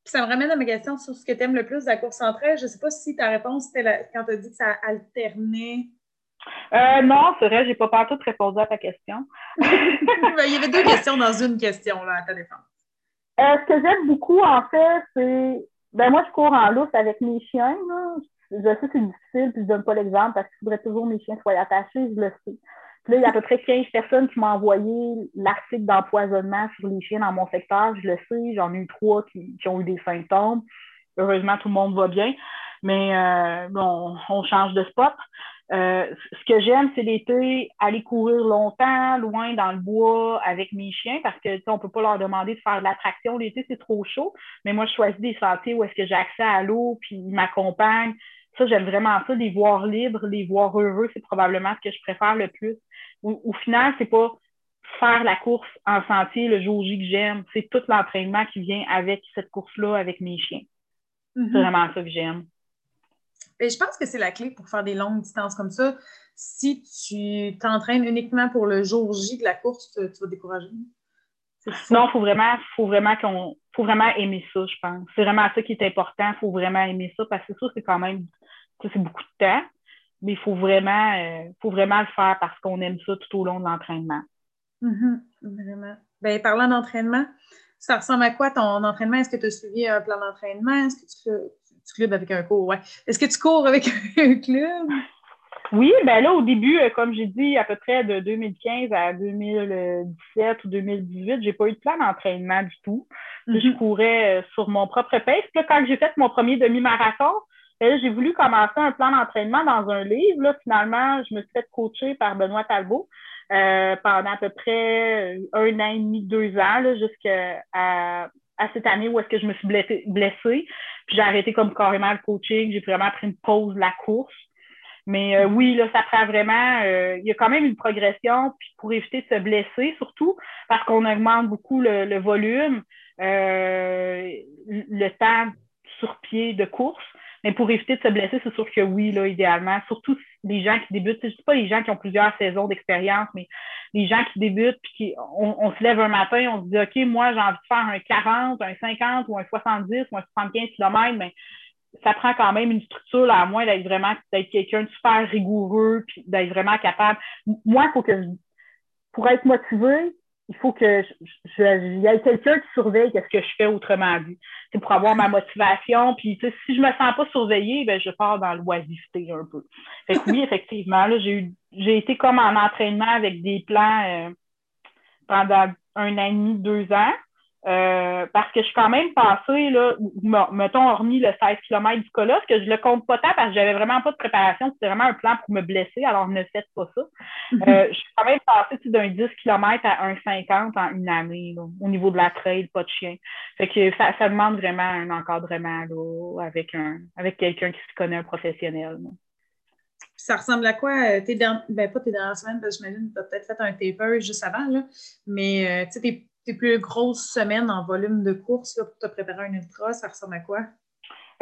Ça me ramène à ma question sur ce que tu aimes le plus de la course en trail. Je ne sais pas si ta réponse c'était quand tu as dit que ça alternait. Euh, non, c'est vrai, j'ai pas partout répondu à ta question. Il y avait deux questions dans une question là, à ta défense. Euh, ce que j'aime beaucoup, en fait, c'est. Ben, moi, je cours en lousse avec mes chiens. Là. Je sais que c'est difficile, puis je donne pas l'exemple parce qu'il faudrait toujours que mes chiens soient attachés, je le sais. Puis là, il y a à peu près 15 personnes qui m'ont envoyé l'article d'empoisonnement sur les chiens dans mon secteur. Je le sais, j'en ai eu trois qui, qui, ont eu des symptômes. Heureusement, tout le monde va bien. Mais euh, bon, on change de spot. Euh, ce que j'aime, c'est l'été, aller courir longtemps, loin dans le bois avec mes chiens, parce que on peut pas leur demander de faire de l'attraction. L'été, c'est trop chaud. Mais moi, je choisis des sentiers où est-ce que j'ai accès à l'eau, puis ils m'accompagnent. Ça, j'aime vraiment ça, les voir libres, les voir heureux, c'est probablement ce que je préfère le plus. Au, final, c'est pas faire la course en sentier le jour J que j'aime. C'est tout l'entraînement qui vient avec cette course-là, avec mes chiens. C'est vraiment ça que j'aime. Et je pense que c'est la clé pour faire des longues distances comme ça. Si tu t'entraînes uniquement pour le jour J de la course, tu, vas décourager. Non, il faut vraiment, faut vraiment qu'on faut vraiment aimer ça, je pense. C'est vraiment ça qui est important. Il faut vraiment aimer ça parce que ça, c'est quand même c'est beaucoup de temps, mais il faut vraiment, euh, faut vraiment le faire parce qu'on aime ça tout au long de l'entraînement. Mm-hmm. vraiment. Ben, parlant d'entraînement, ça ressemble à quoi ton entraînement? Est-ce que tu as suivi un plan d'entraînement? Est-ce que tu, tu clubes avec un cours? Ouais. Est-ce que tu cours avec un club? Oui, ben là, au début, euh, comme j'ai dit, à peu près de 2015 à 2017 ou 2018, j'ai pas eu de plan d'entraînement du tout. Je mm-hmm. courais euh, sur mon propre pace. Puis là, quand j'ai fait mon premier demi-marathon, ben j'ai voulu commencer un plan d'entraînement dans un livre. Là, finalement, je me suis fait coacher par Benoît Talbot euh, pendant à peu près un an et demi, deux ans, jusqu'à à, cette année où est-ce que je me suis blessée. Puis j'ai arrêté comme carrément le coaching. J'ai vraiment pris une pause de la course. Mais euh, oui, là, ça prend vraiment. Euh, il y a quand même une progression, puis pour éviter de se blesser, surtout parce qu'on augmente beaucoup le, volume, euh, le temps sur pied de course. Mais pour éviter de se blesser, c'est sûr que oui, là, idéalement. Surtout les gens qui débutent. Je ne pas les gens qui ont plusieurs saisons d'expérience, mais les gens qui débutent, puis qui, on, on, se lève un matin, on se dit, OK, moi, j'ai envie de faire un 40, un 50 ou un 70 ou un 75 km, mais ça prend quand même une structure, là, à moins d'être vraiment d'être quelqu'un de super rigoureux, puis d'être vraiment capable. Moi, faut que pour être motivé, il faut que je, y ait quelqu'un qui surveille ce que je fais autrement dit. C'est pour avoir ma motivation. Puis si je me sens pas surveillée, ben je pars dans l'oisiveté un peu. Fait que oui, effectivement, là, j'ai eu j'ai été comme en entraînement avec des plans euh, pendant un an et demi, deux ans. Euh, parce que je suis quand même passée, là, mettons, hormis le 16 km du colosse, que je le compte pas tant parce que j'avais vraiment pas de préparation, c'était vraiment un plan pour me blesser, alors ne faites pas ça. Euh, je suis quand même passée d'un 10 km à un 50 en une année, au niveau de la trail, pas de chien. Fait que ça, ça demande vraiment un encadrement là, avec un avec quelqu'un qui se connaît un professionnel. Ça ressemble à quoi? Euh, t'es dans, ben pas tes dernières semaines, parce que j'imagine que tu as peut-être fait un taper juste avant, là, mais tu sais, tes plus grosses semaines en volume de course là, pour te préparer un ultra, ça ressemble à quoi?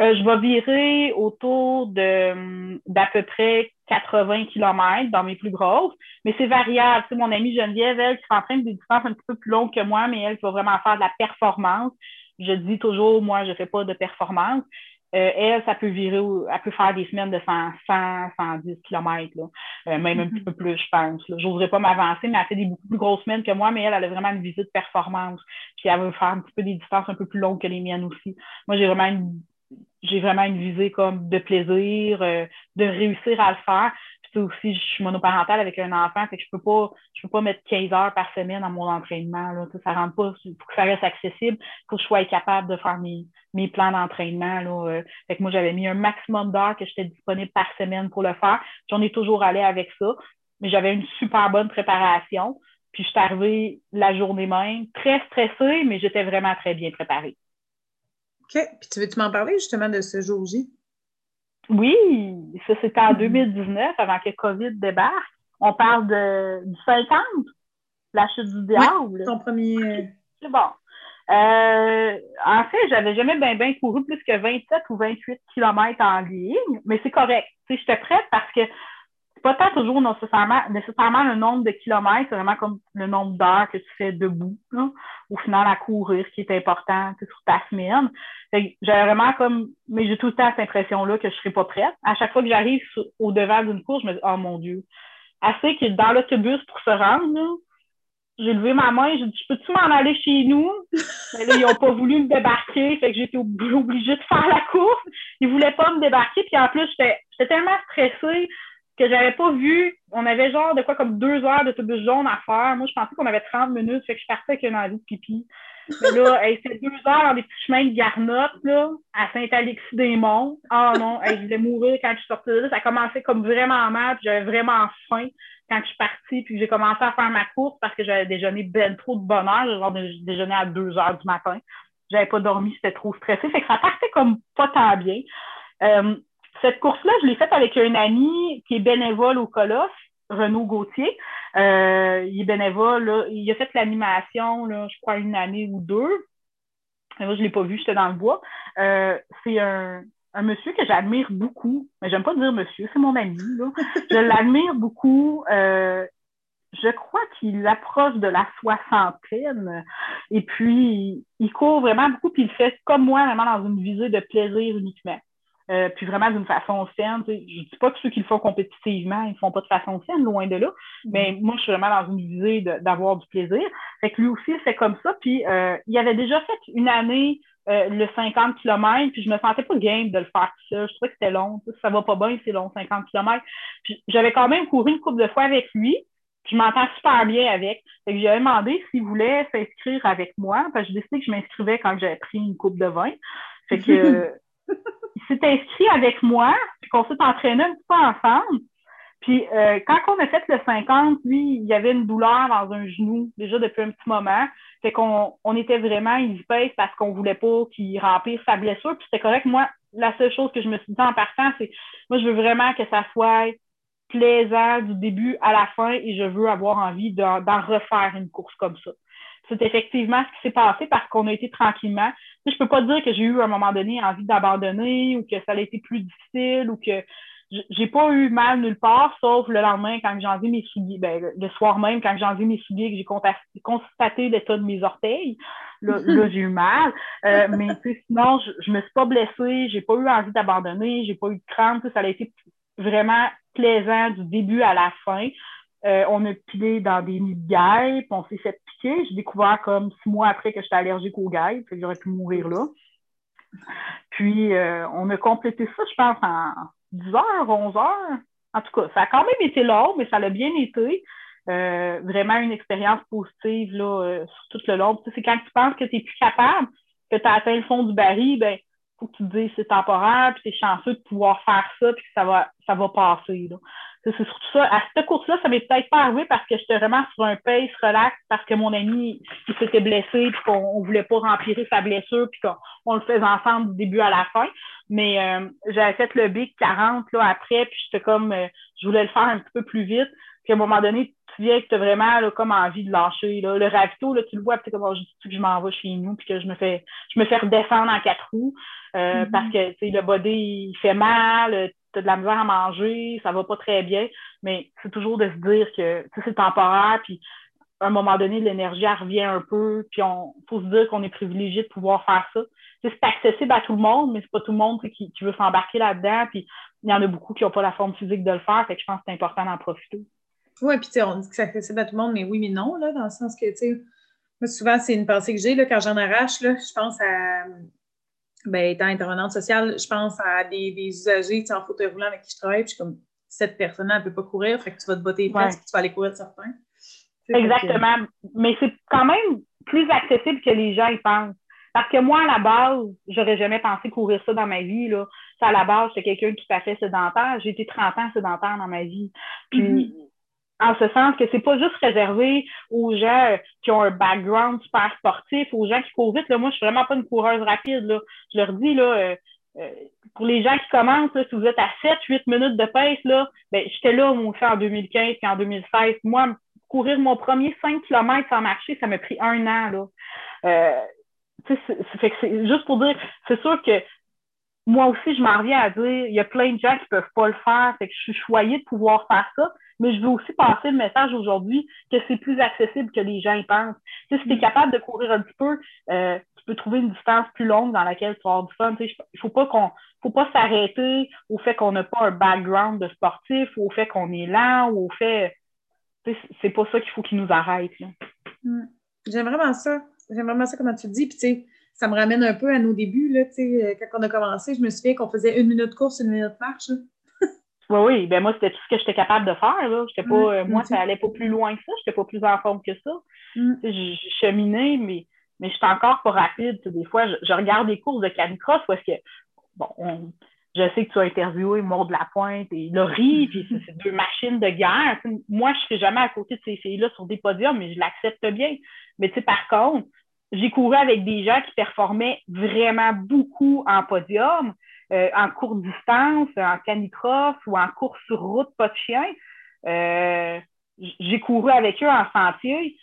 Euh, je vais virer autour de d'à peu près 80 km dans mes plus grosses, mais c'est variable. Tu mon amie Geneviève, elle, qui s'entraîne des distances un petit peu plus longues que moi, mais elle qui va vraiment faire de la performance. Je dis toujours, moi, je ne fais pas de performance. Euh, elle, ça peut virer, elle peut faire des semaines de 100, 100 110 km, là. Euh, même un petit mm-hmm. peu plus, je pense. Je n'oserais pas m'avancer, mais elle fait des beaucoup plus grosses semaines que moi, mais elle, elle a vraiment une visite de performance. Puis elle veut faire un petit peu des distances un peu plus longues que les miennes aussi. Moi, j'ai vraiment une, j'ai vraiment une visée comme de plaisir, euh, de réussir à le faire aussi, je suis monoparentale avec un enfant, fait que je peux pas, je peux pas mettre 15 heures par semaine dans mon entraînement. Là. Ça pas, pour que ça reste accessible, pour que je sois capable de faire mes, plans d'entraînement. Là. Euh. Que moi, j'avais mis un maximum d'heures que j'étais disponible par semaine pour le faire. J'en ai toujours allé avec ça. Mais j'avais une super bonne préparation. Puis je suis arrivée la journée même, très stressée, mais j'étais vraiment très bien préparée. OK. Puis tu veux-tu m'en parler justement de ce jour-J? Oui, ça c'était en 2019, avant que COVID débarque. On parle de, du 50, la chute du diable. ton premier. C'est bon. Euh, en fait, j'avais jamais bien ben couru plus que 27 ou 28 km en ligne, mais c'est correct. J'étais prête parce que pas tant toujours nécessairement, nécessairement le nombre de kilomètres, c'est vraiment comme le nombre d'heures que tu fais debout, au final à courir, qui est important sur ta semaine. J'avais vraiment comme, mais j'ai tout le temps cette impression-là que je serais pas prête. À chaque fois que j'arrive au devant d'une course, je me dis, oh mon Dieu. Assez que dans l'autobus pour se rendre, j'ai levé ma main, j'ai dit, je peux-tu m'en aller chez nous? Mais là, ils n'ont pas voulu me débarquer, fait que j'étais obligée de faire la course. Ils voulaient pas me débarquer, puis en plus, j'étais tellement stressée que j'avais pas vu. On avait genre de quoi comme deux heures d'autobus jaune à faire. Moi, je pensais qu'on avait 30 minutes, fait que je partais avec une envie de pipi. Mais là, c'était deux heures dans des petits chemins de garnotte, là, à Saint-Alexis-des-Monts. Ah non, je voulais mourir quand je suis sortie de là. Ça commençait comme vraiment mal, puis j'avais vraiment faim quand je suis partie, puis j'ai commencé à faire ma course parce que j'avais déjeuné ben trop de bonheur. Genre, déjeuné à deux heures du matin. J'avais pas dormi, c'était trop stressé. Fait que ça partait comme pas tant bien. Euh, cette course-là, je l'ai faite avec un ami qui est bénévole au Colosse, Renaud Gauthier. Euh, il est bénévole. Là. Il a fait l'animation, je crois, une année ou deux. Moi, je ne l'ai pas vu, j'étais dans le bois. Euh, c'est un, monsieur que j'admire beaucoup. Mais j'aime pas dire monsieur, c'est mon ami. Là. je l'admire beaucoup. Euh, je crois qu'il approche de la soixantaine. Et puis, il court vraiment beaucoup, puis il fait comme moi, vraiment dans une visée de plaisir uniquement. Euh, puis vraiment d'une façon saine. Je dis pas que ceux qui le font compétitivement, ils font pas de façon saine, loin de là. Mm-hmm. Mais moi, je suis vraiment dans une visée d'avoir du plaisir. Fait que lui aussi, c'est comme ça. Puis euh, il avait déjà fait une année euh, le 50 km, puis je me sentais pas game de le faire tout ça. Je trouvais que c'était long. Ça va pas bien, c'est long, 50 km. Puis j'avais quand même couru une couple de fois avec lui. je m'entends super bien avec. Fait que j'ai demandé s'il voulait s'inscrire avec moi. Parce que j'ai décidé que je m'inscrivais quand j'avais pris une coupe de vin. Fait que s'est inscrit avec moi, puis qu'on s'est entraîné un petit peu ensemble. Puis euh, quand on a fait le 50, lui, il y avait une douleur dans un genou déjà depuis un petit moment. Fait qu'on on était vraiment pèse parce qu'on voulait pas qu'il remplisse sa blessure. Puis c'était correct. Moi, la seule chose que je me suis dit en partant, c'est moi, je veux vraiment que ça soit plaisant du début à la fin et je veux avoir envie d'en refaire une course comme ça c'est effectivement ce qui s'est passé parce qu'on a été tranquillement. Je ne peux pas dire que j'ai eu à un moment donné envie d'abandonner ou que ça a été plus difficile ou que j'ai pas eu mal nulle part, sauf le lendemain quand j'ai enlevé mes souliers, ben, le soir même quand j'ai enlevé mes souliers que j'ai constaté l'état de mes orteils. Là, j'ai eu mal. Euh, mais sinon, je, je me suis pas blessée, j'ai pas eu envie d'abandonner, j'ai pas eu de crainte. Ça a été vraiment plaisant du début à la fin. Euh, on a pilé dans des nids de guêpes, on s'est fait J'ai découvert comme six mois après que j'étais allergique aux guêpes, que j'aurais pu mourir là. Puis, euh, on a complété ça, je pense, en 10 heures, 11 heures. En tout cas, ça a quand même été long, mais ça l'a bien été. Euh, vraiment une expérience positive là, sur tout le long. c'est quand tu penses que tu n'es plus capable, que tu as atteint le fond du baril, ben, que tu te c'est temporaire, puis es chanceux de pouvoir faire ça, puis ça va, ça va passer. Là. C'est surtout ça. À cette course-là, ça m'est peut-être pas arrivé parce que j'étais vraiment sur un pace relax, parce que mon ami, il s'était blessé, puis qu'on voulait pas remplir sa blessure, puis qu'on le faisait ensemble du début à la fin. Mais euh, j'avais fait le Big 40 là, après, puis j'étais comme, euh, je voulais le faire un petit peu plus vite. Puis à un moment donné, tu viens que tu as vraiment là, comme envie de lâcher. Là. Le ravito, là, tu le vois, puis comme, oh, je que je m'en vais chez nous, puis que je me fais je me fais redescendre en quatre roues. Euh, mm-hmm. Parce que le body, il fait mal, tu as de la misère à manger, ça va pas très bien, mais c'est toujours de se dire que c'est temporaire, puis à un moment donné, l'énergie revient un peu, puis on faut se dire qu'on est privilégié de pouvoir faire ça. C'est accessible à tout le monde, mais c'est pas tout le monde qui, veut s'embarquer là-dedans, puis il y en a beaucoup qui n'ont pas la forme physique de le faire, fait que je pense que c'est important d'en profiter. Oui, puis on dit que c'est accessible à tout le monde, mais oui, mais non, là, dans le sens que, tu sais, moi, souvent, c'est une pensée que j'ai, là, quand j'en arrache, là, je pense à ben, étant intervenante sociale, je pense à des, des usagers en fauteuil roulant avec qui je travaille, puis je suis comme, cette personne-là, elle ne peut pas courir, fait que tu vas te botter les fesses, puis tu vas aller courir de certains. Exactement. Mais c'est quand même plus accessible que les gens y pensent. Parce que moi, à la base, j'aurais jamais pensé courir ça dans ma vie. Là. Ça, à la base, j'étais quelqu'un qui passait sédentaire. J'ai été 30 ans sédentaire dans ma vie. Puis, mm-hmm en ce sens que c'est pas juste réservé aux gens qui ont un background super sportif, aux gens qui courent vite. Là. Moi, je suis vraiment pas une coureuse rapide. Là. Je leur dis, là, euh, euh, pour les gens qui commencent, si vous êtes à 7-8 minutes de pace, là, ben, j'étais là, moi aussi, en 2015 et en 2016. Moi, courir mon premier 5 km sans marcher, ça m'a pris un an. Là. Euh, c'est juste pour dire, c'est sûr que moi aussi, je m'en reviens à dire, il y a plein de gens qui peuvent pas le faire, fait que je suis choyée de pouvoir faire ça, mais je veux aussi passer le message aujourd'hui que c'est plus accessible que les gens y pensent. si tu es mm. capable de courir un petit peu, euh, tu peux trouver une distance plus longue dans laquelle tu vas avoir du fun. Il faut pas qu'on faut pas s'arrêter au fait qu'on n'a pas un background de sportif, ou au fait qu'on est lent, ou au fait. C'est pas ça qu'il faut qu'il nous arrête. Mm. J'aime vraiment ça. J'aime vraiment ça, comment tu le dis. Puis, tu sais, ça me ramène un peu à nos débuts. Là, euh, quand on a commencé, je me souviens qu'on faisait une minute de course, une minute de marche. Oui, oui. Ben moi, c'était tout ce que j'étais capable de faire. Là. pas, euh, moi, ça allait pas plus loin que ça. Je n'étais pas plus en forme que ça. Mm. Je, cheminais, mais, mais je suis encore pas rapide. Des fois, je, regarde des courses de canicross est-ce que, bon, je sais que tu as interviewé Maud Lapointe et Laurie, puis c'est deux machines de guerre. moi, je ne serai jamais à côté de ces filles-là sur des podiums, mais je l'accepte bien. Mais tu sais, par contre, j'ai couru avec des gens qui performaient vraiment beaucoup en podium, euh, en courte distance, en canicross ou en course sur route, pas de chien. Euh, j'ai couru avec eux en sentier,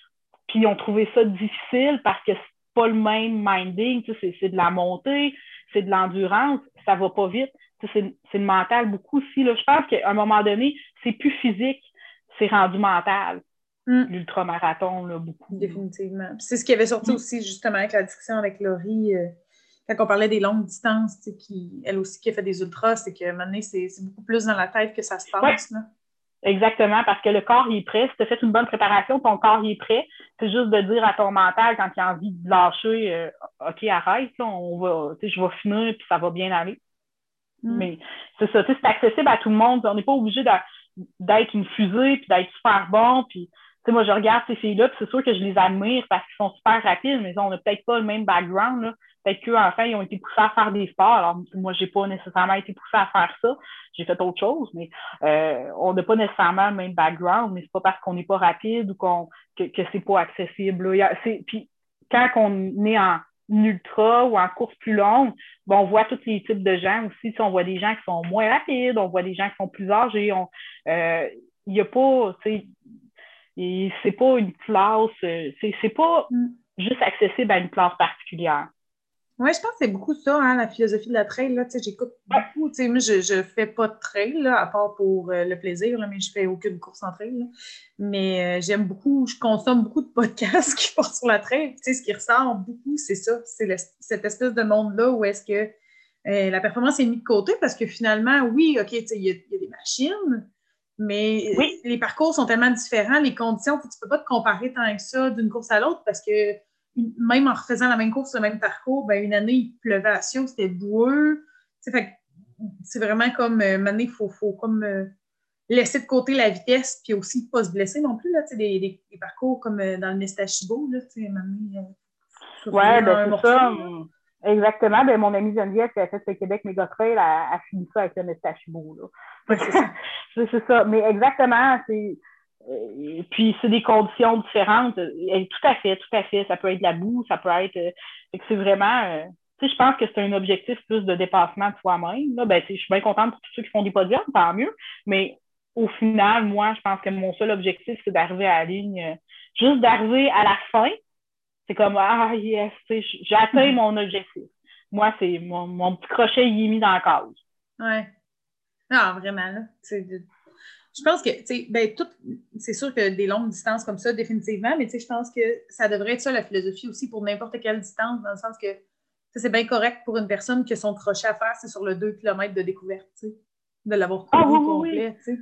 puis ils ont trouvé ça difficile parce que c'est pas le même minding, c'est de la montée, c'est de l'endurance, ça va pas vite. C'est le mental beaucoup aussi. Là. Je pense qu'à un moment donné, c'est plus physique, c'est rendu mental. Mm. L'ultramarathon, là, beaucoup. Définitivement. C'est ce qui avait sorti mm. aussi, justement, avec la discussion avec Laurie, euh, quand on parlait des longues distances, qui, elle aussi qui a fait des ultras, c'est que maintenant, c'est beaucoup plus dans la tête que ça se passe. Exactement, parce que le corps il est prêt. Si tu as fait une bonne préparation, ton corps il est prêt. C'est juste de dire à ton mental quand il a envie de lâcher euh, OK, arrête, on va, je vais finir puis ça va bien aller. Mm. Mais c'est ça, c'est accessible à tout le monde. On n'est pas obligé d'être une fusée puis d'être super bon. Puis, moi, je regarde ces filles-là, c'est sûr que je les admire parce qu'ils sont super rapides, mais on n'a peut-être pas le même background. Là. Peut-être qu'eux, enfin, ils ont été poussés à faire des sports. Alors, moi, j'ai pas nécessairement été poussée à faire ça. J'ai fait autre chose, mais euh, on n'a pas nécessairement le même background, mais c'est pas parce qu'on n'est pas rapide ou qu'on que, que c'est pas accessible. Puis quand on est en ultra ou en course plus longue, bon, on voit tous les types de gens aussi. On voit des gens qui sont moins rapides, on voit des gens qui sont plus âgés. Euh, il n'y a pas, c'est pas une classe, euh, c'est pas juste accessible à une classe particulière. Oui, je pense que c'est beaucoup ça, hein, la philosophie de la trail. J'écoute beaucoup. Moi, je ne fais pas de trail, là, à part pour euh, le plaisir, là, mais je fais aucune course en trail. Mais euh, j'aime beaucoup, je consomme beaucoup de podcasts qui portent sur la trail. ce qui ressort beaucoup, c'est ça. C'est cette espèce de monde-là où est-ce que euh, la performance est mise de côté parce que finalement, oui, OK, il y, a des machines, mais les parcours sont tellement différents, les conditions, tu ne peux pas te comparer tant que ça d'une course à l'autre parce que même en refaisant la même course, le même parcours, ben, une année, il pleuvait à c'était boueux. C'est vraiment comme, euh, il faut, faut, comme euh, laisser de côté la vitesse, puis aussi pas se blesser non plus. Là, des, des, des parcours comme euh, dans le Nestachibo, là, tu sais, Oui, ben, c'est ça. Exactement. Ben, mon amie Geneviève qui a fait le Québec Méga Trail, a, a fini ça avec le Nestachibo. c'est ça. c'est ça. Mais exactement, c'est et puis c'est des conditions différentes. tout à fait, tout à fait. Ça peut être la boue, ça peut être. Euh, c'est vraiment. Euh, tu sais, je pense que c'est un objectif plus de dépassement de soi-même. Là, ben, je suis bien contente pour tous ceux qui font des podiums, tant mieux. Mais au final, moi, je pense que mon seul objectif, c'est d'arriver à la ligne, euh, juste d'arriver à la fin. C'est comme Ah yes, j'ai atteint mm-hmm. mon objectif. Moi, c'est mon, mon, petit crochet, il est mis dans la case. Ouais. Non, vraiment, là. Je pense que, tu sais, ben, tout, c'est sûr que des longues distances comme ça, définitivement, mais tu sais, je pense que ça devrait être ça la philosophie aussi pour n'importe quelle distance, dans le sens que c'est bien correct pour une personne que son crochet à faire, c'est sur le 2 km de découverte, tu sais, de l'avoir ah couru complet, sais.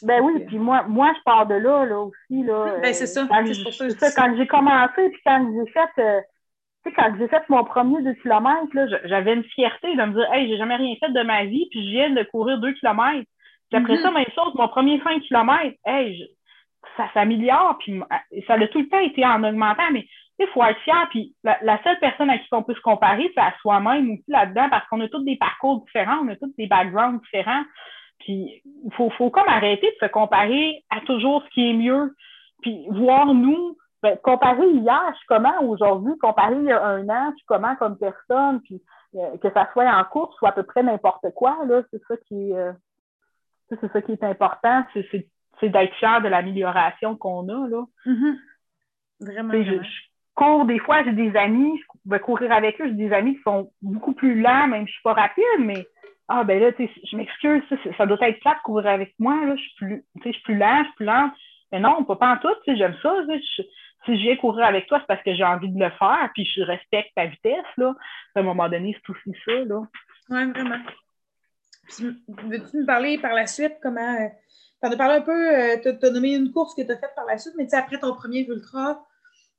Ben oui, puis moi, moi, je pars de là, là aussi. Là, ben, c'est ça. c'est pour ça, quand j'ai commencé, puis quand j'ai fait, euh, quand j'ai fait mon premier 2 km, j'avais une fierté de me dire, hey, j'ai jamais rien fait de ma vie, puis je viens de courir 2 km. Puis après ça, mm-hmm. même chose, mon premier 5 km, hey, ça s'améliore, puis ça a tout le temps été en augmentant, mais il faut être fier. Puis la, seule personne à qui on peut se comparer, c'est à soi-même aussi là-dedans, parce qu'on a tous des parcours différents, on a tous des backgrounds différents. Puis il faut, faut comme arrêter de se comparer à toujours ce qui est mieux. Puis voir nous, ben, comparer hier, je suis comment aujourd'hui, comparer il y a un an, je suis comment comme personne, puis euh, que ça soit en course ou à peu près n'importe quoi, là, c'est ça qui est. Euh, c'est ça qui est important, c'est d'être fier de l'amélioration qu'on a. Là. Mm-hmm. Vraiment. Je, cours des fois, j'ai des amis, je vais courir avec eux, j'ai des amis qui sont beaucoup plus lents, même si je ne suis pas rapide, mais ah ben là, je m'excuse, ça, doit être plat de courir avec moi, là, je suis plus, je suis plus lent, je suis plus lent. Mais non, pas, pas en tout, j'aime ça. si je viens courir avec toi, c'est parce que j'ai envie de le faire, puis je respecte ta vitesse. Là. À un moment donné, c'est aussi ça. Oui, vraiment. Veux-tu me parler par la suite comment. Euh, tu en as parlé un peu, euh, tu as, nommé une course que tu as faite par la suite, mais après ton premier ultra,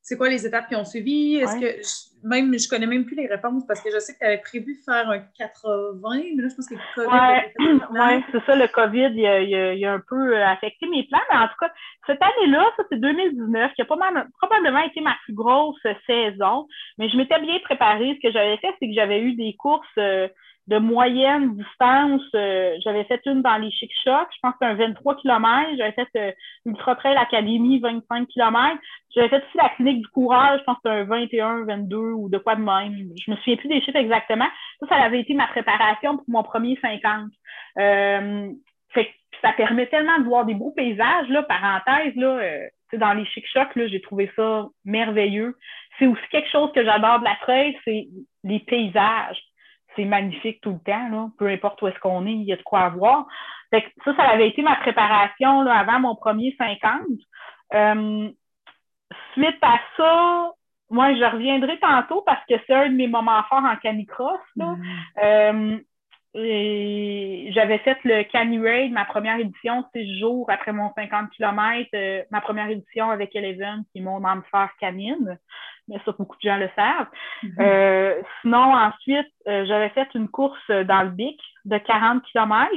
c'est quoi les étapes qui ont suivi? Est-ce que je, même je connais même plus les réponses parce que je sais que tu avais prévu faire un 80, mais là je pense que le COVID. Oui, c'est ça, le COVID, il a, un peu euh, affecté mes plans, mais en tout cas, cette année-là, ça c'est 2019, qui a probablement été ma plus grosse saison, mais je m'étais bien préparée. Ce que j'avais fait, c'est que j'avais eu des courses de moyenne distance, euh, j'avais fait une dans les Chic Chocs, je pense que c'était un 23 km. J'avais fait euh, Ultra Trail Academy, 25 km. J'avais fait aussi la clinique du courage, je pense que un 21, 22 ou de quoi de même. Je me souviens plus des chiffres exactement. Ça, ça avait été ma préparation pour mon premier 50. Euh, fait, ça permet tellement de voir des beaux paysages, là, parenthèse, là, euh, dans les chic-chocs, j'ai trouvé ça merveilleux. C'est aussi quelque chose que j'adore de la trail, c'est les paysages. C'est magnifique tout le temps, là. peu importe où est-ce qu'on est, il y a de quoi voir. ça, ça avait été ma préparation là, avant mon premier 50. Euh, suite à ça, moi, je reviendrai tantôt parce que c'est un de mes moments forts en canicross. Là. Mm. Euh, j'avais fait le Raid, ma première édition, six jours après mon 50 km, euh, ma première édition avec Eleven, qui est mon mammifère canine. Mais ça, beaucoup de gens le savent. Mm-hmm. Euh, sinon, ensuite, euh, j'avais fait une course dans le BIC de 40 km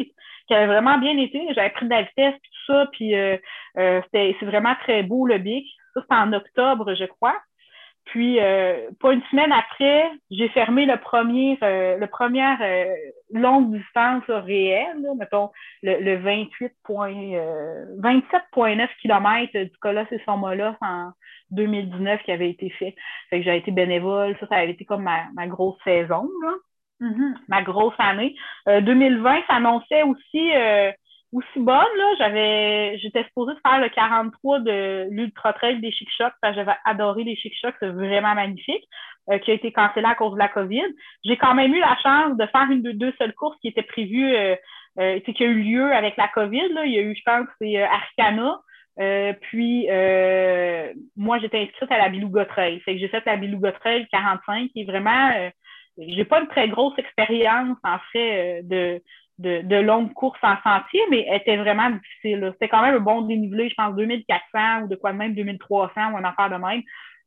qui avait vraiment bien été. J'avais pris de la vitesse et tout ça, puis c'est vraiment très beau le BIC. Ça, c'était en octobre, je crois. Puis, euh, pas une semaine après, j'ai fermé le premier, euh, le première euh, longue distance réelle, mettons le, le 28 27,9 km du Colosse et son Molosse en 2019 qui avait été fait. Fait que j'ai été bénévole. Ça, ça avait été comme ma, ma grosse saison, là. Mm-hmm. ma grosse année. 2020 s'annonçait aussi aussi bonne, là, j'avais, j'étais supposée faire le 43 de l'Ultra Trail des Chic Chocs parce que j'avais adoré les Chic Chocs, c'est vraiment magnifique, euh, qui a été cancellé à cause de la COVID. J'ai quand même eu la chance de faire une de deux seules courses qui étaient prévues, euh, euh, qui a eu lieu avec la COVID, là. Il y a eu, je pense, c'est euh, puis moi, j'étais inscrite à la Beluga Trail. Fait que j'ai fait la Beluga Trail 45, qui est vraiment j'ai pas une très grosse expérience en fait de de, de longues courses en sentier, mais elle était vraiment difficile. C'était quand même un bon dénivelé, je pense 2400 ou de quoi de même 2300 ou un affaire de même.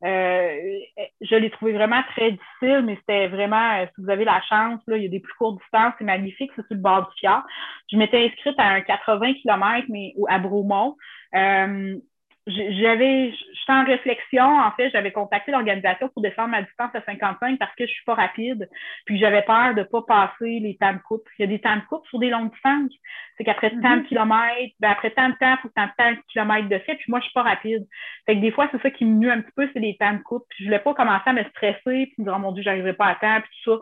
Euh, je l'ai trouvé vraiment très difficile, mais c'était vraiment, euh, si vous avez la chance, là, il y a des plus courtes distances, c'est magnifique, c'est sur le bord du fjord. Je m'étais inscrite à un 80 km, mais à Bromont. Euh, j'avais, j'étais en réflexion, en fait, j'avais contacté l'organisation pour descendre ma distance à 55 parce que je suis pas rapide, puis j'avais peur de pas passer les temps de coupe. Il y a des temps de coupe sur des longues distances. C'est qu'après tant de mm-hmm. kilomètres, ben après tant de temps, il faut tant de kilomètres de fait, puis moi, je suis pas rapide. Fait que des fois, c'est ça qui me nuit un petit peu, c'est les temps de coupe. Puis je voulais pas commencer à me stresser, puis me dire, oh mon Dieu, j'arriverai pas à temps, puis tout ça.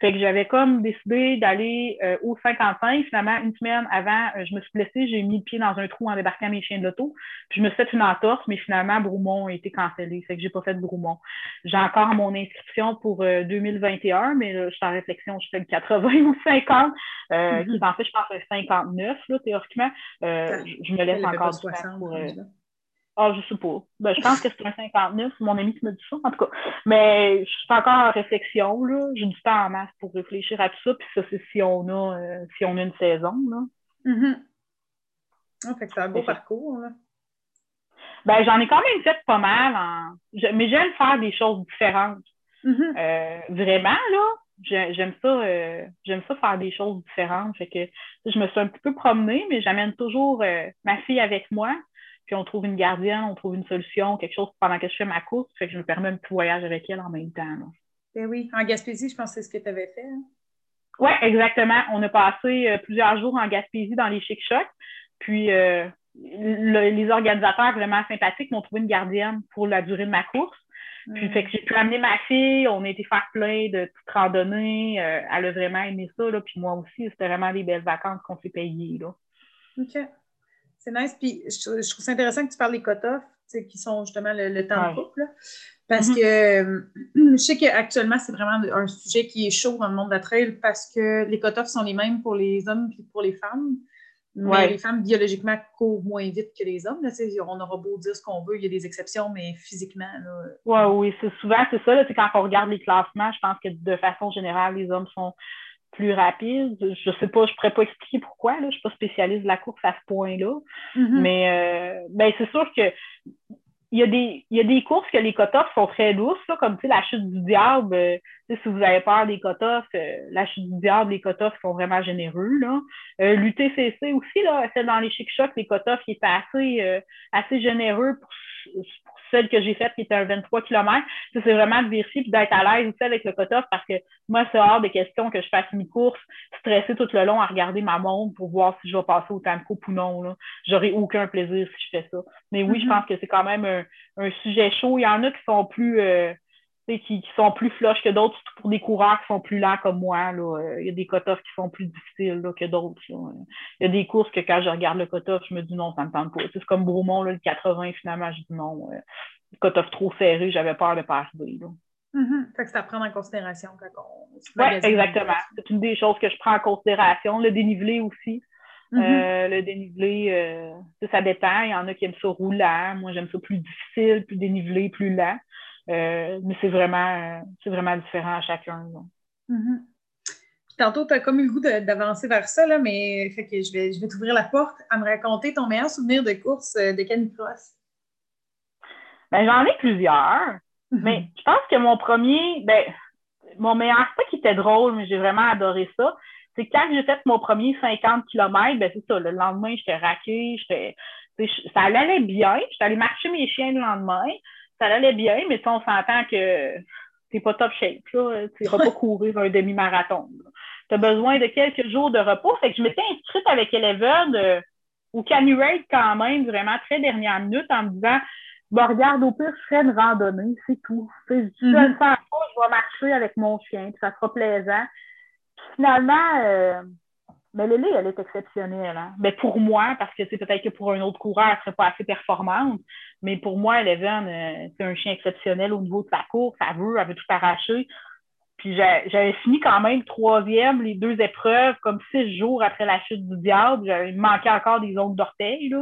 Fait que j'avais comme décidé d'aller euh, au 55. Finalement, une semaine avant, euh, je me suis blessée, j'ai mis le pied dans un trou en débarquant mes chiens de l'auto. Puis je me suis fait une entorse, mais finalement, Broumont a été cancellé. Fait que j'ai pas fait de Broumont. J'ai encore mon inscription pour 2021, euh, mais je suis en réflexion, je fais le 80 ou 50, mm-hmm. qui est en fait, je pense, le 59, là, théoriquement. je me laisse encore du temps pour... Ah, je sais pas. Ben, je pense que c'est un 59, mon ami qui me dit ça, en tout cas. Mais je suis encore en réflexion, là. J'ai du temps en masse pour réfléchir à tout ça, puis ça, c'est si on a euh, si on a une saison, là. Mm fait que c'est un beau parcours, là. Ben, j'en ai quand même fait pas mal, en... mais j'aime faire des choses différentes. Mm-hmm. Euh, vraiment, là, j'aime ça, euh, j'aime ça faire des choses différentes. Fait que je me suis un petit peu promenée, mais j'amène toujours ma fille avec moi puis on trouve une gardienne, on trouve une solution, quelque chose pendant que je fais ma course, fait que je me permets un petit voyage avec elle en même temps. Ben oui, en Gaspésie, je pense que c'est ce que tu avais fait. Hein? Oui, exactement. On a passé euh, plusieurs jours en Gaspésie dans les chic chocs. Puis euh, les organisateurs vraiment sympathiques m'ont trouvé une gardienne pour la durée de ma course. Puis fait que j'ai pu amener ma fille, on a été faire plein de petites randonnées. Euh, elle a vraiment aimé ça. Là, puis moi aussi, c'était vraiment des belles vacances qu'on s'est payées. Là. OK. C'est nice. Puis je, trouve ça intéressant que tu parles des cut-offs, qui sont justement le, temps de couple. Parce mm-hmm. que euh, je sais qu'actuellement, c'est vraiment un sujet qui est chaud dans le monde de la trail parce que les cut-offs sont les mêmes pour les hommes et pour les femmes. Mais les femmes, biologiquement, courent moins vite que les hommes. Là, on aura beau dire ce qu'on veut, il y a des exceptions, mais physiquement. Là, oui, c'est souvent, c'est ça. Là, quand on regarde les classements, je pense que de façon générale, les hommes sont plus rapide. Je sais pas, je pourrais pas expliquer pourquoi, là. Je suis pas spécialiste de la course à ce point-là. Mm-hmm. Mais euh, ben, c'est sûr que il y, a des, il y a des courses que les cut sont très douces, comme la chute du diable. Euh, si vous avez peur des cut euh, la chute du diable, les cut sont vraiment généreux. Là. L'UTCC aussi, là, c'est dans les chic chocs, les cut qui étaient assez, assez généreux pour, pour celle que j'ai faite qui était un 23 km, c'est vraiment de vérifier et d'être à l'aise aussi avec le cut-off parce que moi, c'est hors des questions que je fasse mes courses stressée tout le long à regarder ma montre pour voir si je vais passer au temps de coupe ou non. J'aurai aucun plaisir si je fais ça. Mais oui, je mm-hmm. pense que c'est quand même un, sujet chaud. Il y en a qui sont plus. Euh, qui, sont plus flush que d'autres, surtout pour des coureurs qui sont plus lents comme moi. Il y a des cut-offs qui sont plus difficiles que d'autres. Il y a des courses que quand je regarde le cut-off, je me dis non, ça ne me tente pas. C'est comme Bromont, le 80, finalement, je dis non. le cut-off trop serré, j'avais peur de pas arriver. Mm-hmm. Fait que c'est à prendre en considération quand on Oui, exactement. C'est une des choses que je prends en considération. Le dénivelé aussi. Mm-hmm. Euh, le dénivelé, euh, ça dépend. Il y en a qui aiment ça roulant. Moi, j'aime ça plus difficile, plus dénivelé, plus lent. Euh, mais c'est vraiment, c'est vraiment différent à chacun. Mm-hmm. tantôt, tu as comme eu le goût d'avancer vers ça, là, mais fait que je vais, je vais t'ouvrir la porte à me raconter ton meilleur souvenir de course de canicross. Ben, j'en ai plusieurs. Mais je pense que mon premier, ben, mon meilleur, pas qui était drôle, mais j'ai vraiment adoré ça. C'est quand j'ai fait mon premier 50 km, ben c'est ça, le lendemain, j'étais raquée, j'étais. Ça allait bien. J'étais allée marcher mes chiens le lendemain. Ça allait bien, mais on s'entend que c'est pas top shape. Là. Tu vas pas courir un demi-marathon. Tu as besoin de quelques jours de repos. Fait que je m'étais inscrite avec Eleven euh, au Canu quand même, vraiment très dernière minute, en me disant bon, regarde, au pire, je ferai une randonnée, c'est tout. je mm je ne sens pas, je vais marcher avec mon chien, puis ça sera plaisant. finalement, euh, mais Lily, elle est exceptionnelle. Hein? Mais pour moi, parce que c'est peut-être que pour un autre coureur, elle serait pas assez performante, mais pour moi, Eleven, euh, c'est un chien exceptionnel au niveau de sa course. Elle veut, elle veut tout arracher. Puis j'avais fini quand même troisième les deux épreuves, comme six jours après la chute du diable. J'avais manqué encore des ongles d'orteil.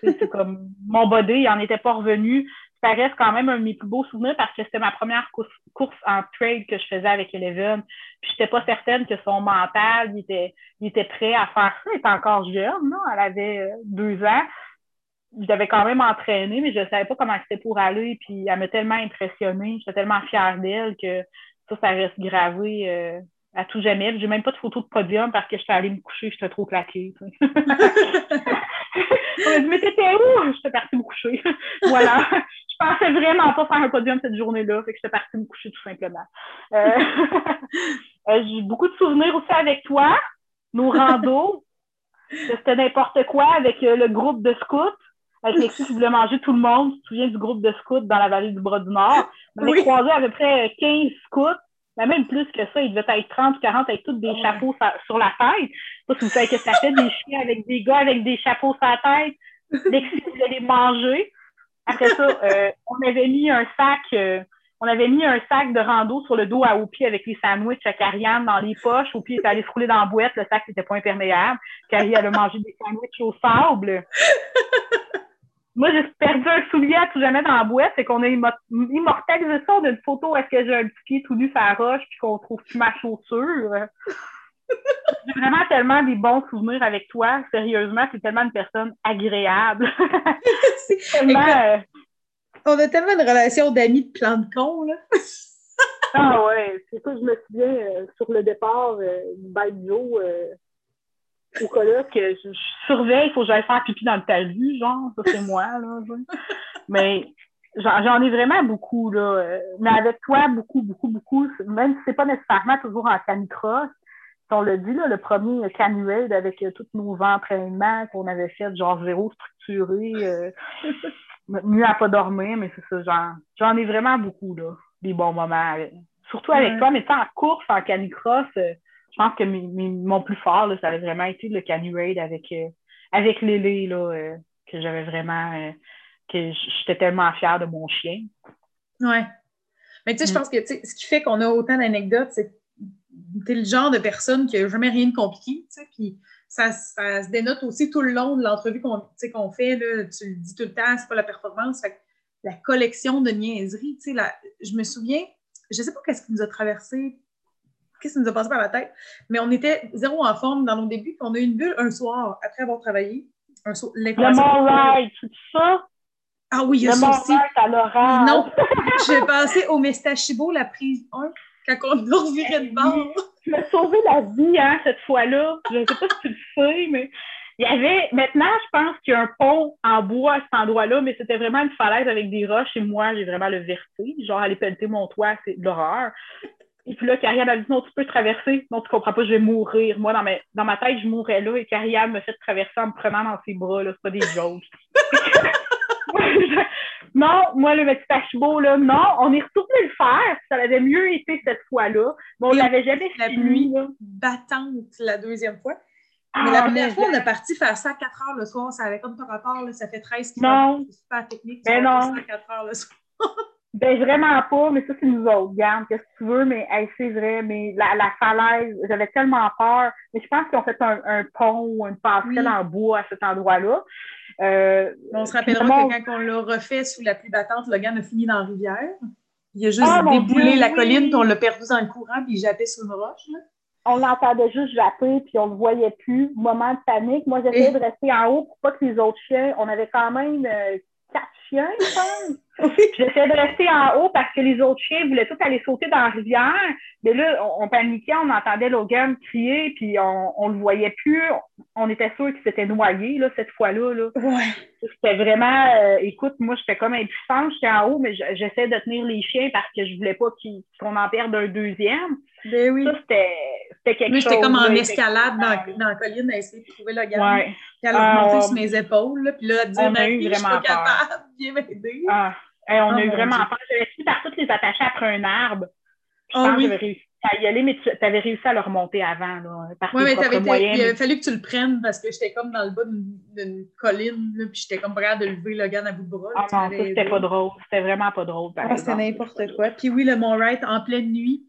C'est comme mon body, il n'en était pas revenu. Ça reste quand même un de mes plus beaux souvenirs parce que c'était ma première course, en trade que je faisais avec Eleven. Puis j'étais pas certaine que son mental, il était, il était prêt à faire ça. Elle était encore jeune, Elle avait euh, deux ans. J'avais quand même entraîné, mais je ne savais pas comment c'était pour aller. Puis elle m'a tellement impressionnée. J'étais tellement fière d'elle que ça, ça reste gravé euh, à tout jamais. J'ai même pas de photo de podium parce que j'étais allée me coucher, j'étais trop claquée. On m'a dit, mais t'étais où? J'étais partie me coucher. voilà. Je pensais vraiment pas faire un podium cette journée-là, fait que j'étais partie me coucher tout simplement. Euh, euh, j'ai beaucoup de souvenirs aussi avec toi, nos randos. C'était n'importe quoi avec le groupe de scouts avec les qui voulaient manger tout le monde. Tu te souviens du groupe de scouts dans la vallée du Bras du Nord? On avait croisé à peu près 15 scouts, mais même plus que ça. Ils devaient être 30 ou 40 avec tous des chapeaux sur la tête. Ça, vous savez que ça fait des chiens avec des gars avec des chapeaux sur la tête. Qu'ils voulaient les manger. Après ça, euh, on avait mis un sac... Euh, on avait mis un sac de rando sur le dos à Opi avec les sandwichs à Carianne dans les poches. Opi était allé se rouler dans la boîte. Le sac n'était pas imperméable. Carrie, elle a mangé des sandwichs au sable. Moi, j'ai perdu un soulier à tout jamais dans la boîte, c'est qu'on a immortalisé ça d'une photo est-ce que j'ai un petit pied tout nu sur la roche puis qu'on trouve plus ma chaussure. j'ai vraiment tellement des bons souvenirs avec toi. Sérieusement, c'est tellement une personne agréable. Euh, on a tellement une relation d'amis de plan de con, là. ah ouais, c'est ça, je me souviens, euh, sur le départ, euh, Joe, euh, au colloque, je, je surveille, il faut que j'aille faire pipi dans le talus, genre, ça c'est moi, là. Mais j'en ai vraiment beaucoup, là. Mais avec toi, beaucoup, beaucoup, beaucoup, même si c'est pas nécessairement toujours en canicross, on l'a dit, là, le premier canuel avec euh, tous nos entraînements qu'on avait fait, genre zéro structuré, euh, mieux à pas dormir, mais c'est ça, j'en ai vraiment beaucoup, là, des bons moments. Surtout avec toi, mais en course, en canicross, euh, pense que mon plus fort, là, ça avait vraiment été le Canu Raid avec, euh, avec Lily, là, euh, que j'avais vraiment. Euh, que j'étais tellement fière de mon chien. Ouais. Mais tu sais, je mm. pense que ce qui fait qu'on a autant d'anecdotes, c'est que tu es le genre de personne qui n'a jamais rien de compliqué. Puis ça, ça, se dénote aussi tout le long de l'entrevue qu'on fait. Là, tu le dis tout le temps, c'est pas la performance. Fait la collection de niaiseries, je me souviens, je sais pas qu'est-ce qui nous a traversé qu'est-ce qui nous a passé par la tête. Mais on était zéro en forme dans nos débuts, puis on a eu une bulle un soir après avoir travaillé. Un soir, le Mont tout ça? Ah oui, il y a le ça aussi. à l'orange. Non, j'ai passé au Mestachibo, la prise 1, quand on nous revirait de bord. Tu m'as sauvé la vie, hein, cette fois-là. Je ne sais pas si tu le sais, mais il y avait, maintenant, je pense qu'il y a un pont en bois à cet endroit-là, mais c'était vraiment une falaise avec des roches et moi, j'ai vraiment le vertige. Genre, aller pelleter mon toit, c'est l'horreur. Et puis là, Kariam a dit non, tu peux traverser. Non, tu comprends pas, je vais mourir. Moi, dans ma, dans ma tête, je mourrais là et Kariam me fait traverser en me prenant dans ses bras. C'est pas des jokes. non, moi, le petit pachibo, là, non, on est retourné le faire. Ça avait mieux été cette fois-là. Mais on l'avait jamais la fini. Là. battante la deuxième fois. Mais la ah, première fois, on est parti faire ça à 4 heures le soir. Ça avait comme par rapport, là, ça fait 13 km. C'est super technique. Ben non. à 4 heures le soir. Ben vraiment pas, mais ça, c'est nous autres. Garde, qu'est-ce que tu veux, mais c'est vrai. Mais la, la falaise, j'avais tellement peur. Mais je pense qu'ils ont fait un, un, pont ou une passerelle en bois à cet endroit-là. Euh, on se rappellera que quand on l'a refait sous la pluie battante, le gars a fini dans la rivière. Il a juste ah, déboulé la colline, puis on l'a perdu dans le courant, puis il jappait sur une roche. On l'entendait juste japper, puis on ne le voyait plus. Moment de panique. Moi, j'essayais de rester en haut pour pas que les autres chiens. On avait quand même euh, quatre chiens, je pense. J'essayais de rester en haut parce que les autres chiens voulaient tous aller sauter dans la rivière. Mais là, on, paniquait, on entendait Logan crier, puis on ne le voyait plus. On était sûr qu'il s'était noyé là, cette fois-là. Là. C'était vraiment, euh, écoute, moi, j'étais comme impuissante, j'étais en haut, mais j'essayais de tenir les chiens parce que je voulais pas qu'on en perde un deuxième. Ben oui. Ça, c'était quelque Moi, j'étais comme en escalade dans, dans, la colline à essayer de trouver Logan. Ouais. Puis elle a remonté sur mes épaules, puis là, elle disait, on a eu vraiment je suis pas capable, viens m'aider. Ah on a eu oh vraiment peur. J'avais fini par toutes les attacher après un arbre. Je oh, pense oui. que j'avais réussi à y aller, mais tu avais réussi à le remonter avant. Oui, mais avais moyens, il avait fallu que tu le prennes parce que j'étais comme dans le bas d'une colline, là, puis j'étais comme prêt de lever le gars à bout de bras. Ah non, ça, c'était pas drôle. C'était vraiment pas drôle. Ah, c'était n'importe quoi. Puis oui, le Mont Wright en pleine nuit.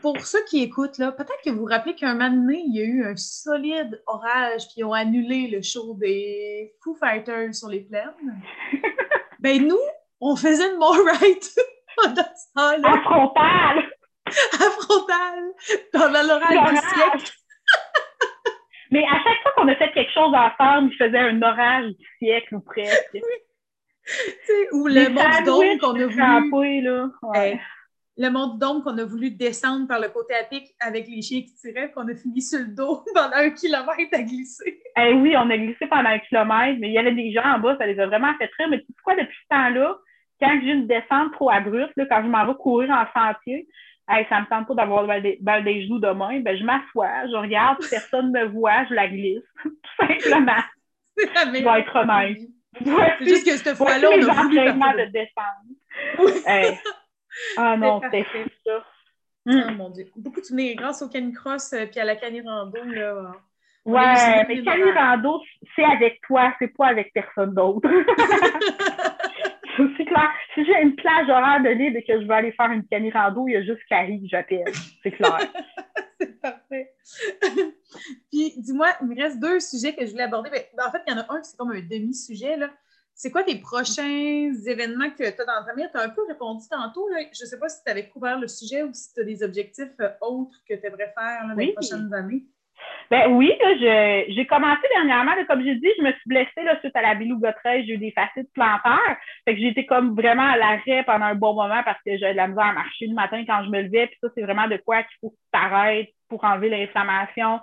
Pour ceux qui écoutent, là, peut-être que vous vous rappelez qu'un moment donné, il y a eu un solide orage, puis ils ont annulé le show des Foo Fighters sur les plaines. ben nous, on faisait le Right pendant ce temps-là. À frontal! À frontal! Pendant l'orage du siècle. Mais à chaque fois qu'on a fait quelque chose ensemble, il faisait un orage du siècle ou presque. Oui. ou le mont d'ombre qu'on a voulu. Là. Ouais. Le mont d'ombre qu'on a voulu descendre par le côté à pic avec les chiens qui tiraient, qu'on a fini sur le dos pendant un kilomètre à glisser. Eh oui, on a glissé pendant un kilomètre, mais il y avait des gens en bas, ça les a vraiment fait rire. Mais tu sais quoi, depuis ce temps-là, quand j'ai une descente trop abrupte, là, quand je m'en vais courir en sentier, hey, ça me tente pas d'avoir des, des genoux demain, ben, je m'assois, je regarde, personne me voit, je la glisse, tout simplement. Je vais être honnête. C'est juste que cette fois-là, on a voulu de descendre. Ah non, c'était ça. Oh mon Dieu. Beaucoup de souvenirs grâce au canicross et euh, à la canirando. Là, ouais, mais canirando, c'est avec toi, c'est pas avec personne d'autre. c'est clair. Si j'ai une plage horaire de libre et que je veux aller faire une canne rando, il y a juste Carrie que j'appelle. C'est clair. c'est parfait. Puis, dis-moi, il me reste deux sujets que je voulais aborder. Ben, en fait, il y en a un qui c'est comme un demi-sujet. C'est quoi tes prochains événements que tu as dans ta vie? Tu as un peu répondu tantôt. Je ne sais pas si tu avais couvert le sujet ou si tu as des objectifs euh, autres que tu aimerais faire dans les prochaines années. Ben oui, j'ai commencé dernièrement, comme j'ai dit, je me suis blessée là, suite à la bilougotreille, j'ai eu des facettes plantaires. Fait que j'ai été comme vraiment à l'arrêt pendant un bon moment parce que j'avais de la misère à marcher le matin quand je me levais. Puis ça, c'est vraiment de quoi qu'il faut que tu t'arrêtes pour enlever l'inflammation.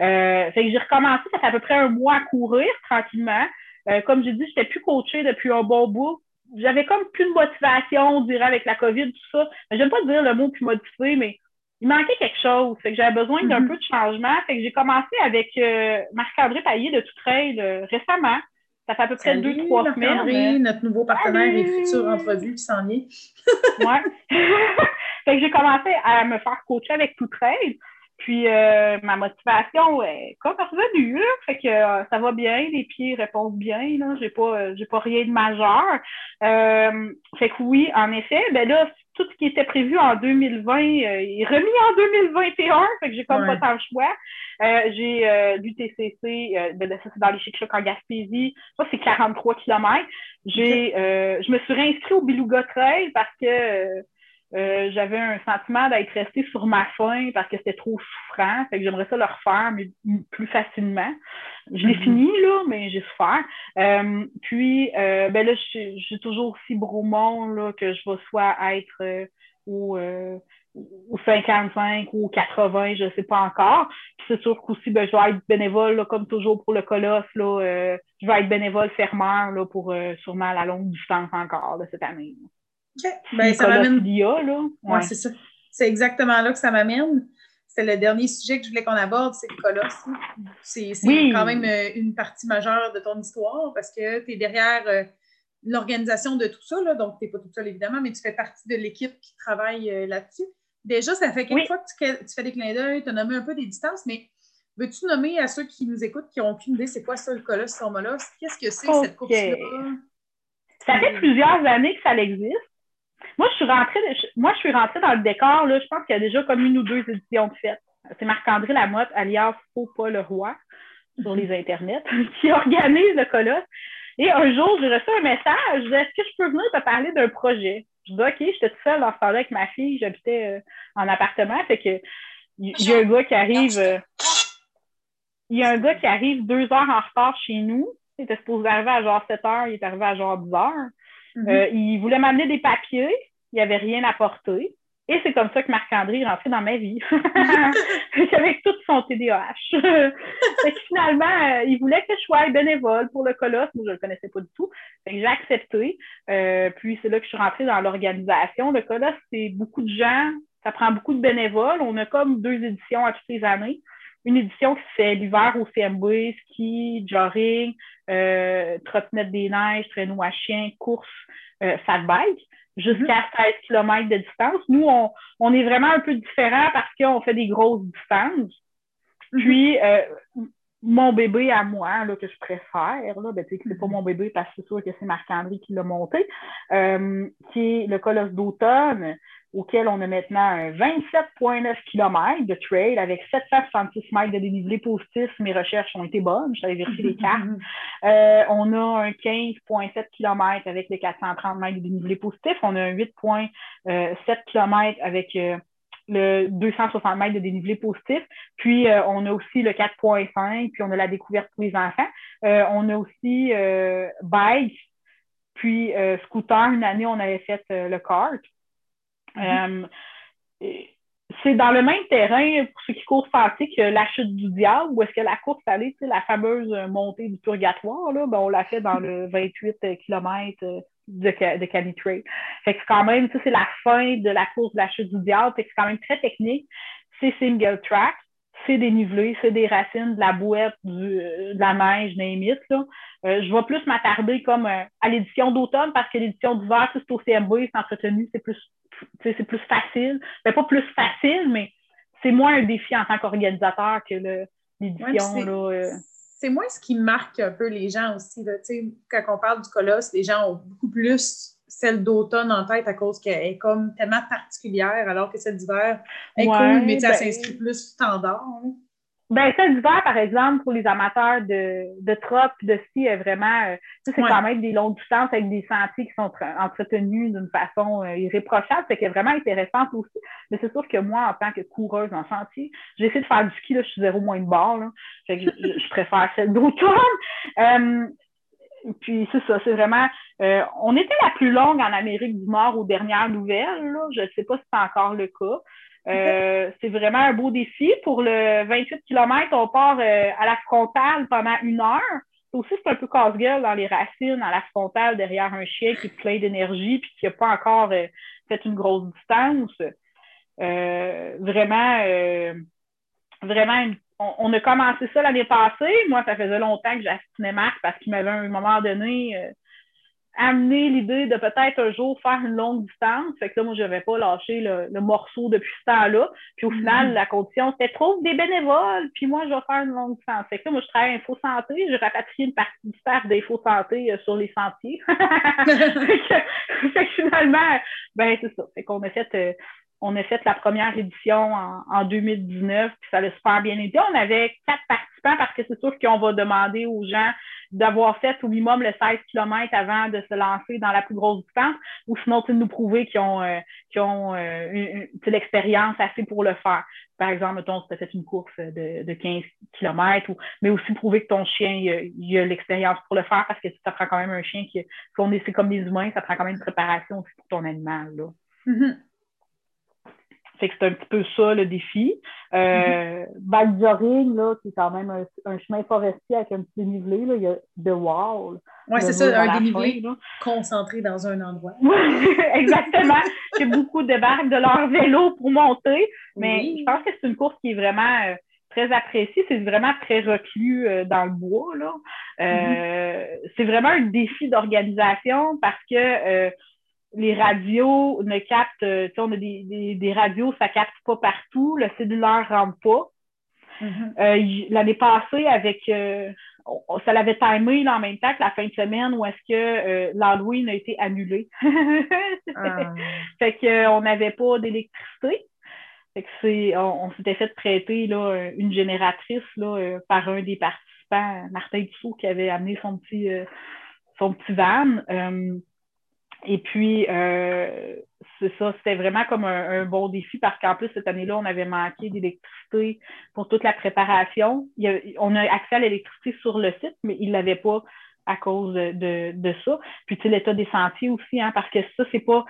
Euh, fait que j'ai recommencé, ça fait à peu près un mois à courir tranquillement. Euh, comme j'ai dit, je n'étais plus coachée depuis un bon bout. J'avais comme plus de motivation, on dirait, avec la COVID, tout ça. J'aime pas dire le mot plus motivé, mais il manquait quelque chose. Fait que j'avais besoin d'un mm-hmm. peu de changement. Fait que j'ai commencé avec euh, Marc-André Paillé de Tout Trail euh, récemment. Ça fait à peu près deux, trois semaines. André, notre nouveau partenaire et future entrevue qui s'en est. ouais. fait que j'ai commencé à me faire coacher avec Tout Trail. Puis euh, ma motivation est comme revenue, fait que ça va bien, les pieds répondent bien, là, j'ai pas j'ai pas rien de majeur. fait que oui, en effet, ben là, tout ce qui était prévu en 2020 euh, est remis en 2021, fait que j'ai comme pas tant le choix. Euh, j'ai euh, l'UTCC, ben, ça c'est dans les chic en Gaspésie, ça c'est 43 km. J'ai, je me suis réinscrite au Beluga Trail parce que j'avais un sentiment d'être restée sur ma faim parce que c'était trop souffrant. Fait que j'aimerais ça le refaire, mais plus facilement. Je l'ai mm-hmm. fini, là, mais j'ai souffert. Euh, puis, euh, ben là, j'ai toujours aussi Bromont, là, que je vais soit être euh, au, 55 ou au 80, je ne sais pas encore. Puis c'est sûr qu'aussi, ben, je vais être bénévole, là, comme toujours pour le colosse, là, je vais être bénévole fermeur là, pour sûrement la longue distance encore de cette année. OK. Ben, ça m'amène. Ouais, c'est ça. C'est exactement là que ça m'amène c'est le dernier sujet que je voulais qu'on aborde, c'est le colosse. C'est quand même euh, une partie majeure de ton histoire parce que tu es derrière euh, l'organisation de tout ça. Là. Donc, tu n'es pas toute seule, évidemment, mais tu fais partie de l'équipe qui travaille euh, là-dessus. Déjà, ça fait quelques fois que tu, fais des clins d'œil, tu as nommé un peu des distances, mais veux-tu nommer à ceux qui nous écoutent, qui n'ont aucune idée, c'est quoi ça, le Colosse Formula? Qu'est-ce que c'est, cette course-là? Ça fait plusieurs années que ça existe. Moi, je suis rentrée, moi, je suis rentrée dans le décor, là, je pense qu'il y a déjà comme une ou deux éditions de fête. C'est Marc-André Lamotte, alias Faux pas le roi, sur les internets, qui organise le colosse. Et un jour, j'ai reçu un message, je disais, est-ce que je peux venir te parler d'un projet? Je dis, OK, j'étais toute seule dans ce avec ma fille, j'habitais euh, en appartement, fait que il y, a un gars qui arrive, euh, il y a un gars qui arrive deux heures en retard chez nous. Il était supposé arriver à genre 7 heures, il est arrivé à genre 10 heures. Mm-hmm. Euh, il voulait m'amener des papiers, il n'y avait rien à porter. Et c'est comme ça que Marc-André est rentré dans ma vie, avec tout son TDAH. finalement, euh, il voulait que je sois bénévole pour le colosse. Moi, je ne le connaissais pas du tout. j'ai accepté. Euh, puis c'est là que je suis rentrée dans l'organisation. Le colosse, c'est beaucoup de gens. Ça prend beaucoup de bénévoles. On a comme deux éditions à toutes les années. Une édition qui se fait l'hiver au CMB, ski, jogging, euh, trottinette des neiges, traîneau à chien, course, euh, fat bike jusqu'à 16 mhm. km de distance. Nous, on, est vraiment un peu différent parce qu'on fait des grosses distances. Mhm. Puis, euh, mon bébé à moi, là, que je préfère, là, ben, c'est pas mhm. mon bébé parce que c'est sûr que c'est Marc-André qui l'a monté, euh, qui est le colosse d'automne auquel on a maintenant 27,9 km de trail avec 766 mètres de dénivelé positif. Mes recherches ont été bonnes, j'avais vérifié les cartes. Euh, on a un 15,7 km avec les 430 mètres de dénivelé positif. On a un 8,7 km avec euh, le 260 mètres de dénivelé positif. Puis, euh, on a aussi le 4.5, puis on a la découverte pour les enfants. on a aussi bike, puis scooter. Une année, on avait fait le kart. Euh, c'est dans le même terrain pour ceux qui courent fancy que la chute du diable, ou est-ce que la course allée, la fameuse montée du purgatoire, là, ben, on l'a fait dans le 28 km de, de Cali Trail. Fait que quand même, c'est la fin de la course de la chute du diable, c'est quand même très technique. C'est single track, c'est dénivelé, c'est des racines, de la bouette, de la neige, name là. Euh, je vais plus m'attarder comme euh, à l'édition d'automne parce que l'édition d'hiver, c'est au CMB, c'est entretenu, c'est plus c'est plus facile. mais ben, pas plus facile, mais c'est moins un défi en tant qu'organisateur que l'édition. Euh. c'est moins ce qui marque un peu les gens aussi. quand on parle du colosse, les gens ont beaucoup plus celle d'automne en tête à cause qu'elle est comme tellement particulière, alors que celle d'hiver est cool, mais ça ben s'inscrit plus standard. Hein. Ben, ça, d'hiver, par exemple, pour les amateurs de, de trop de ski, est vraiment, euh, c'est quand même des longues distances avec des sentiers qui sont entretenus d'une façon euh, irréprochable. C'est vraiment intéressant aussi. Mais c'est sûr que moi, en tant que coureuse en sentier, j'essaie de faire du ski, là, je suis zéro moins de barre, là. Fait que je, préfère celle d'automne. Euh, puis c'est ça, c'est vraiment. Euh, on était la plus longue en Amérique du Nord aux dernières nouvelles. Là. Je ne sais pas si c'est encore le cas. Euh, c'est vraiment un beau défi. Pour le 28 km, on part euh, à la frontale pendant une heure. Aussi, c'est un peu casse-gueule dans les racines, à la frontale, derrière un chien qui est plein d'énergie puis qui n'a pas encore euh, fait une grosse distance. vraiment, vraiment, on, a commencé ça l'année passée. Moi, ça faisait longtemps que j'assistais Marc parce qu'il m'avait à un moment donné amener l'idée de peut-être un jour faire une longue distance. Fait que là, moi, je n'avais pas lâché le, morceau depuis ce temps-là. Puis au final, mm-hmm. la condition, c'était trop des bénévoles, puis moi, je vais faire une longue distance. Fait que là, moi, je travaille Info Santé, je rapatrie une partie du staff d'Info Santé euh, sur les sentiers. fait, que, finalement, ben c'est ça. Fait qu'on a fait... Euh, on a fait la première édition en, en 2019, puis ça a super bien été. On avait quatre participants parce que c'est sûr qu'on va demander aux gens d'avoir fait au minimum le 16 km avant de se lancer dans la plus grosse distance, ou sinon, de nous prouver qu'ils ont, euh, euh, l'expérience assez pour le faire. Par exemple, mettons, si tu as fait une course de, de 15 km, ou, mais aussi prouver que ton chien il a l'expérience pour le faire, parce que ça prend quand même un chien qui, qu'on est, c'est comme les humains, ça prend quand même une préparation aussi pour ton animal. Là. Mm-hmm. Fait que c'est un petit peu ça le défi. Euh, mm là, qui est quand même un, chemin forestier avec un petit dénivelé, là, il y a The Wall. Oui, c'est ça, un dénivelé concentré dans un endroit. Exactement. A beaucoup de barques de leur vélo pour monter, mais je pense que c'est une course qui est vraiment euh, très apprécié. C'est vraiment très reclus dans le bois. Là. Mm-hmm. C'est vraiment un défi d'organisation parce que les radios ne captent, tu sais, on a des, des, radios, ça capte pas partout, le cellulaire rentre pas. Mm-hmm. L'année passée, avec ça l'avait timé là, en même temps que la fin de semaine où est-ce que euh, l'Halloween a été annulé. Ah. Fait qu'on n'avait pas d'électricité. Fait que c'est, on, s'était fait prêter là, une génératrice là, euh, par un des participants, Martin Dussault, qui avait amené son petit, euh, son petit van. Et puis, c'est ça, c'était vraiment comme un, bon défi parce qu'en plus, cette année-là, on avait manqué d'électricité pour toute la préparation. on a accès à l'électricité sur le site, mais il ne l'avait pas à cause de, de ça. Puis, tu sais, l'état des sentiers aussi, hein, parce que ça, c'est pas,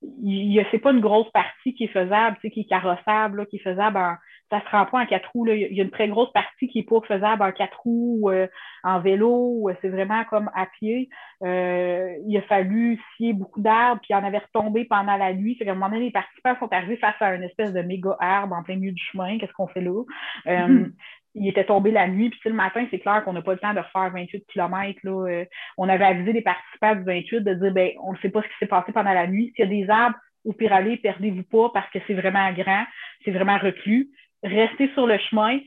c'est pas une grosse partie qui est faisable, tu sais, qui est carrossable, qui est faisable en, ça se rend pas en quatre roues. Là. Il y a une très grosse partie qui est pas faisable en quatre roues, euh, en vélo, c'est vraiment comme à pied. Euh, il a fallu scier beaucoup d'arbres, puis il en avait retombé pendant la nuit. Fait qu'à un moment donné, les participants sont arrivés face à une espèce de méga arbre en plein milieu du chemin. Qu'est-ce qu'on fait là? Euh, mm-hmm. il était tombé la nuit, puis le matin, c'est clair qu'on n'a pas le temps de faire 28 km. Là. on avait avisé les participants du 28 de dire ben, on ne sait pas ce qui s'est passé pendant la nuit. S'il y a des arbres, au pire aller, perdez-vous pas parce que c'est vraiment grand, c'est vraiment reclus restez sur le chemin.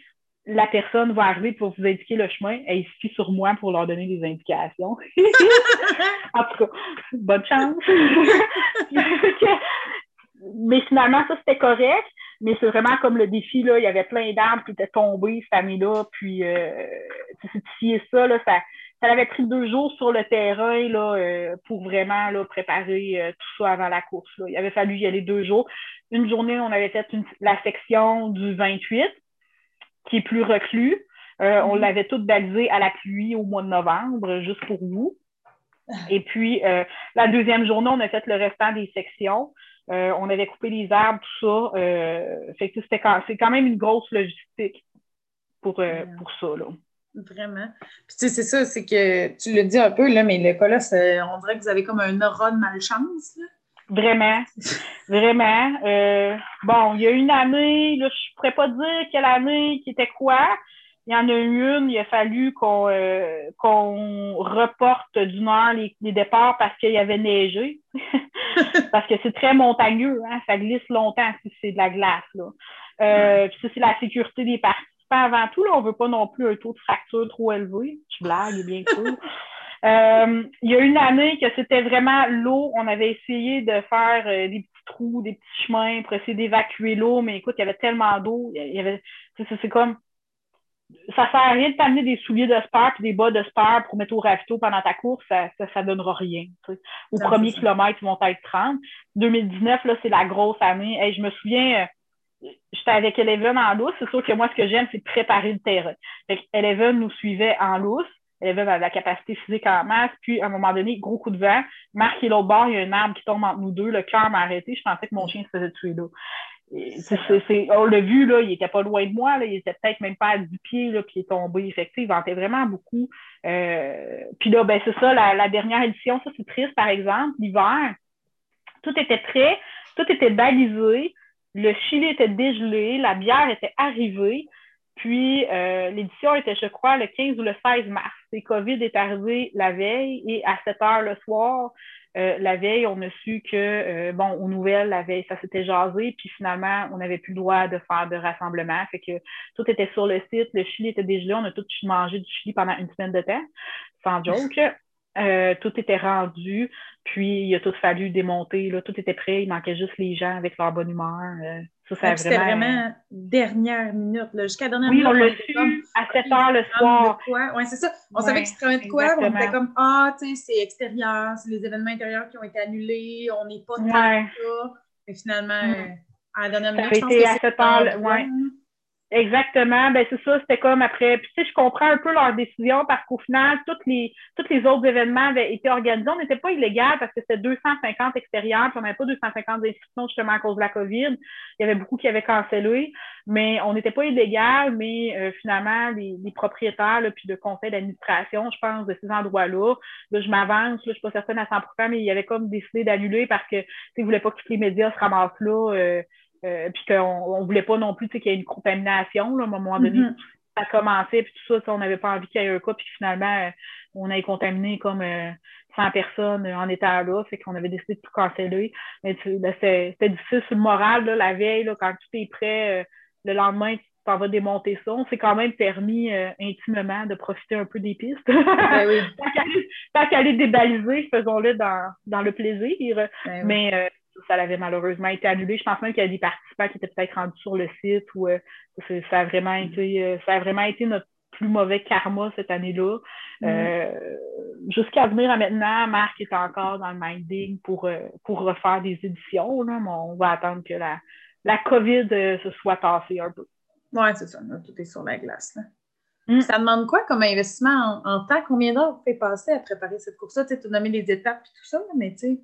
La personne va arriver pour vous indiquer le chemin. Elle suffit sur moi pour leur donner des indications. en tout cas, bonne chance. mais finalement, ça, c'était correct. Mais c'est vraiment comme le défi, là, il y avait plein d'arbres qui étaient tombés cette année-là. Puis, euh, c'est ça, là, ça, ça avait pris deux jours sur le terrain là, euh, pour vraiment là, préparer euh, tout ça avant la course. Là. Il avait fallu y aller deux jours. Une journée, on avait fait la section du 28, qui est plus reclus. Euh, on mhm. l'avait toute balisée à la pluie au mois de novembre, juste pour vous. Et puis, la deuxième journée, on a fait le restant des sections. on avait coupé les arbres, tout ça. fait que c'était c'est quand même une grosse logistique pour, pour ça. Là. Vraiment. Puis tu sais, c'est ça, c'est que tu le dis un peu, là, mais le cas on dirait que vous avez comme un aura de malchance. Là. Vraiment. Vraiment. Euh, bon, il y a une année, là, je ne pourrais pas dire quelle année qui était quoi. Il y en a eu une, il a fallu qu'on euh, reporte d'une heure les, départs parce qu'il y avait neigé. parce que c'est très montagneux, hein? ça glisse longtemps si c'est de la glace. Là. Euh, Puis c'est la sécurité des parties avant tout, là, on ne veut pas non plus un taux de fracture trop élevé. Je blague, bien sûr. Euh, il y a une année que c'était vraiment l'eau. On avait essayé de faire euh, des petits trous, des petits chemins pour essayer d'évacuer l'eau, mais écoute, il y avait tellement d'eau. Il y avait, c'est comme, ça sert à rien de t'amener des souliers de sport et des bas de sport pour mettre au ravito pendant ta course, ça, ça, donnera rien. Au premier kilomètre, ils vont être 30. 2019, là, c'est la grosse année. et je me souviens, euh, j'étais avec Eleven en lousse. C'est sûr que moi, ce que j'aime, c'est préparer le terrain. Fait Eleven nous suivait en lousse. Eleven avait la capacité physique en masse. Puis, à un moment donné, gros coup de vent. Marc et l'autre bord, il y a une arbre qui tombe entre nous deux. Le cœur m'a arrêté. Je pensais que mon chien se faisait tuer là. on l'a vu, là, il était pas loin de moi, là, il était peut-être même pas à 10 pieds, là, puis il est tombé. Effectivement, il ventait vraiment beaucoup. Euh, puis là, ben, c'est ça, la, la, dernière édition, ça, c'est triste, par exemple, l'hiver. Tout était prêt, tout était balisé. Le Chili était dégelé, la bière était arrivée, puis euh, l'édition était, je crois, le 15 ou le 16 mars. Et COVID est arrivé la veille et à 7 heures le soir, euh, la veille, on a su que, euh, bon, aux nouvelles, la veille, ça s'était jasé, puis finalement, on n'avait plus le droit de faire de rassemblement. Fait que tout était sur le site, le chili était dégelé, on a tous mangé du chili pendant une semaine de temps, sans joke. Euh, tout était rendu, puis il a tout fallu démonter, là, tout était prêt, il manquait juste les gens avec leur bonne humeur. Euh, ça, ça vraiment... C'était vraiment dernière minute, jusqu'à dernière oui, minute. Oui, on l'a su à 7 heures le soir. Oui, c'est ça. On savait qu'il se prenait de quoi, on était comme Ah, tu sais, c'est extérieur, c'est les événements intérieurs qui ont été annulés, on n'est pas tant ça. Mais finalement, mm. euh, à la dernière minute, ça a été à 7 heures, ouais. Exactement, ben c'est ça, c'était comme après. Puis tu sais, je comprends un peu leur décision parce qu'au final, tous les, tous les autres événements avaient été organisés. On n'était pas illégal parce que c'était 250 extérieurs, puis on n'avait pas 250 inscriptions justement à cause de la COVID. Il y avait beaucoup qui avaient cancellé, mais on n'était pas illégal, mais euh, finalement, les, les propriétaires, là, puis le conseil d'administration, je pense, de ces endroits-là, là, je m'avance, là, je suis pas certaine à 100%, mais il y avait comme décidé d'annuler parce que ils ne voulaient pas que tous les médias se ramassent là. Euh, euh, puis qu'on ne voulait pas non plus qu'il y ait une contamination. Là, à un moment donné, mm-hmm. ça commençait, puis tout ça, on n'avait pas envie qu'il y ait un cas, puis finalement, on a contaminé comme 100 personnes en état là, fait qu'on avait décidé de tout canceller. Mais c'était difficile sur le moral, là, la veille, là, quand tout est prêt, le lendemain, on va démonter ça. On s'est quand même permis euh, intimement de profiter un peu des pistes. Ben oui. Tant qu'à les débaliser, faisons-le dans, dans, le plaisir. Ben Mais euh, ça avait malheureusement été annulé. Je pense même qu'il y a des participants qui étaient peut-être rendus sur le site ou euh, ça, a vraiment été, ça a vraiment été notre plus mauvais karma cette année-là. Mm. Jusqu'à venir à maintenant, Marc est encore dans le minding pour, pour refaire des éditions. Là, mais on va attendre que la, la COVID se soit tassée un peu. Oui, c'est ça. tout est sur la glace. Mm. Ça demande quoi comme investissement en, temps? Combien d'heures vous faites passer à préparer cette course-là? Tu as nommé les étapes et tout ça, mais tu sais.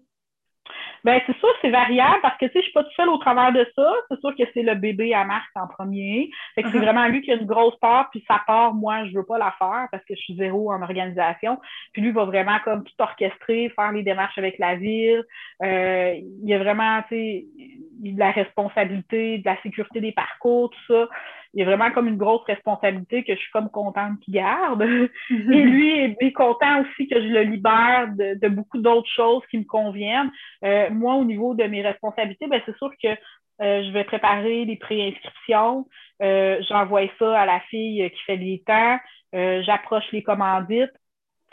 Bien, c'est sûr, c'est variable parce que, tu sais, je suis pas toute seule au travers de ça. C'est sûr que c'est le bébé à Marc en premier. Fait que c'est uh-huh. vraiment lui qui a une grosse part, puis sa part, moi, je veux pas la faire parce que je suis zéro en organisation. Puis lui va vraiment comme tout orchestrer, faire les démarches avec la ville. Euh, il y a vraiment, tu sais, la responsabilité de la sécurité des parcours, tout ça il y a vraiment comme une grosse responsabilité que je suis comme contente qu'il garde. Et lui est, content aussi que je le libère de, beaucoup d'autres choses qui me conviennent. Euh, moi, au niveau de mes responsabilités, ben, c'est sûr que euh, je vais préparer les préinscriptions. Euh, J'envoie ça à la fille qui fait les temps. Euh, j'approche les commandites.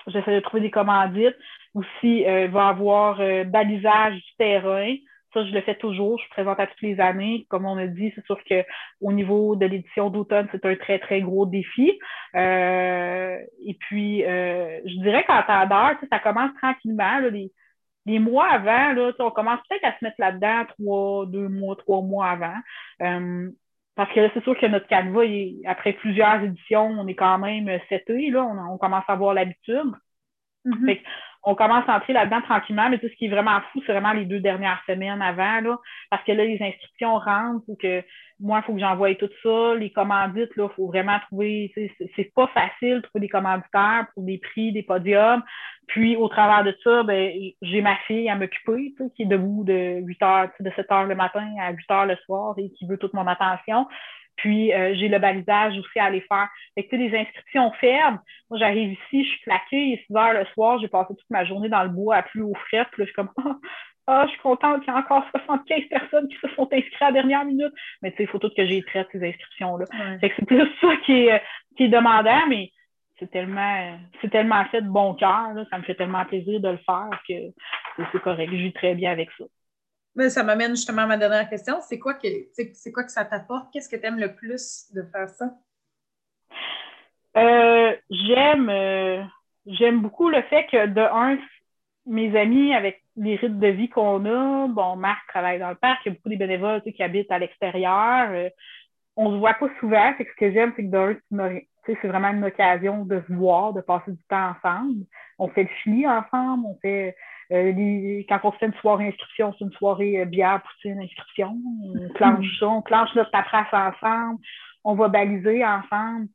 J'essaie de trouver des commandites. Aussi, il va y avoir balisage du terrain. Ça, je le fais toujours. Je présente à toutes les années. Comme on a dit, c'est sûr qu'au niveau de l'édition d'automne, c'est un très, très gros défi. Euh, et puis, euh, je dirais qu'en temps d'heure, ça commence tranquillement. les, mois avant, là, on commence peut-être à se mettre là-dedans trois, deux mois, trois mois avant. Euh, parce que c'est sûr que notre canevas, après plusieurs éditions, on est quand même seté, là, on, commence à avoir l'habitude. Mm-hmm on commence à entrer là-dedans tranquillement, mais tout ce qui est vraiment fou, c'est vraiment les deux dernières semaines avant, là, parce que là, les inscriptions rentrent, ou que moi, il faut que j'envoie tout ça, les commandites, là, faut vraiment trouver, c'est pas facile de trouver des commanditaires pour des prix, des podiums. Puis, au travers de ça, ben, j'ai ma fille à m'occuper, qui est debout de 8 heures, de 7 heures le matin à 8 heures le soir et qui veut toute mon attention. Puis, euh, j'ai le balisage aussi à aller faire. Fait que, les inscriptions fermes, moi, j'arrive ici, je suis claquée, il est 6 heures le soir, j'ai passé toute ma journée dans le bois à plus haut frais. Puis là, je suis comme, ah, je suis contente qu'il y a encore 75 personnes qui se sont inscrites à la dernière minute. Mais tu sais, il faut tout que j'ai traité ces inscriptions-là. Fait que c'est plus ça qui est, qui est demandant, mais c'est tellement, c'est tellement fait de bon cœur, ça me fait tellement plaisir de le faire que c'est correct. Je vis très bien avec ça. Ça m'amène justement à ma dernière question. C'est quoi que, quoi que ça t'apporte? Qu'est-ce que tu aimes le plus de faire ça? Euh, j'aime, euh, j'aime beaucoup le fait que, de un, mes amis, avec les rythmes de vie qu'on a, bon, Marc travaille dans le parc, il y a beaucoup de bénévoles qui habitent à l'extérieur. Euh, on se voit pas souvent. ce que j'aime, c'est que d'un, c'est vraiment une occasion de se voir, de passer du temps ensemble. On fait le fili ensemble, on fait euh, quand on fait une soirée inscription, c'est une soirée euh, bière, poutine, inscription. On clenche ça, on clenche notre paperasse ensemble, on va baliser ensemble.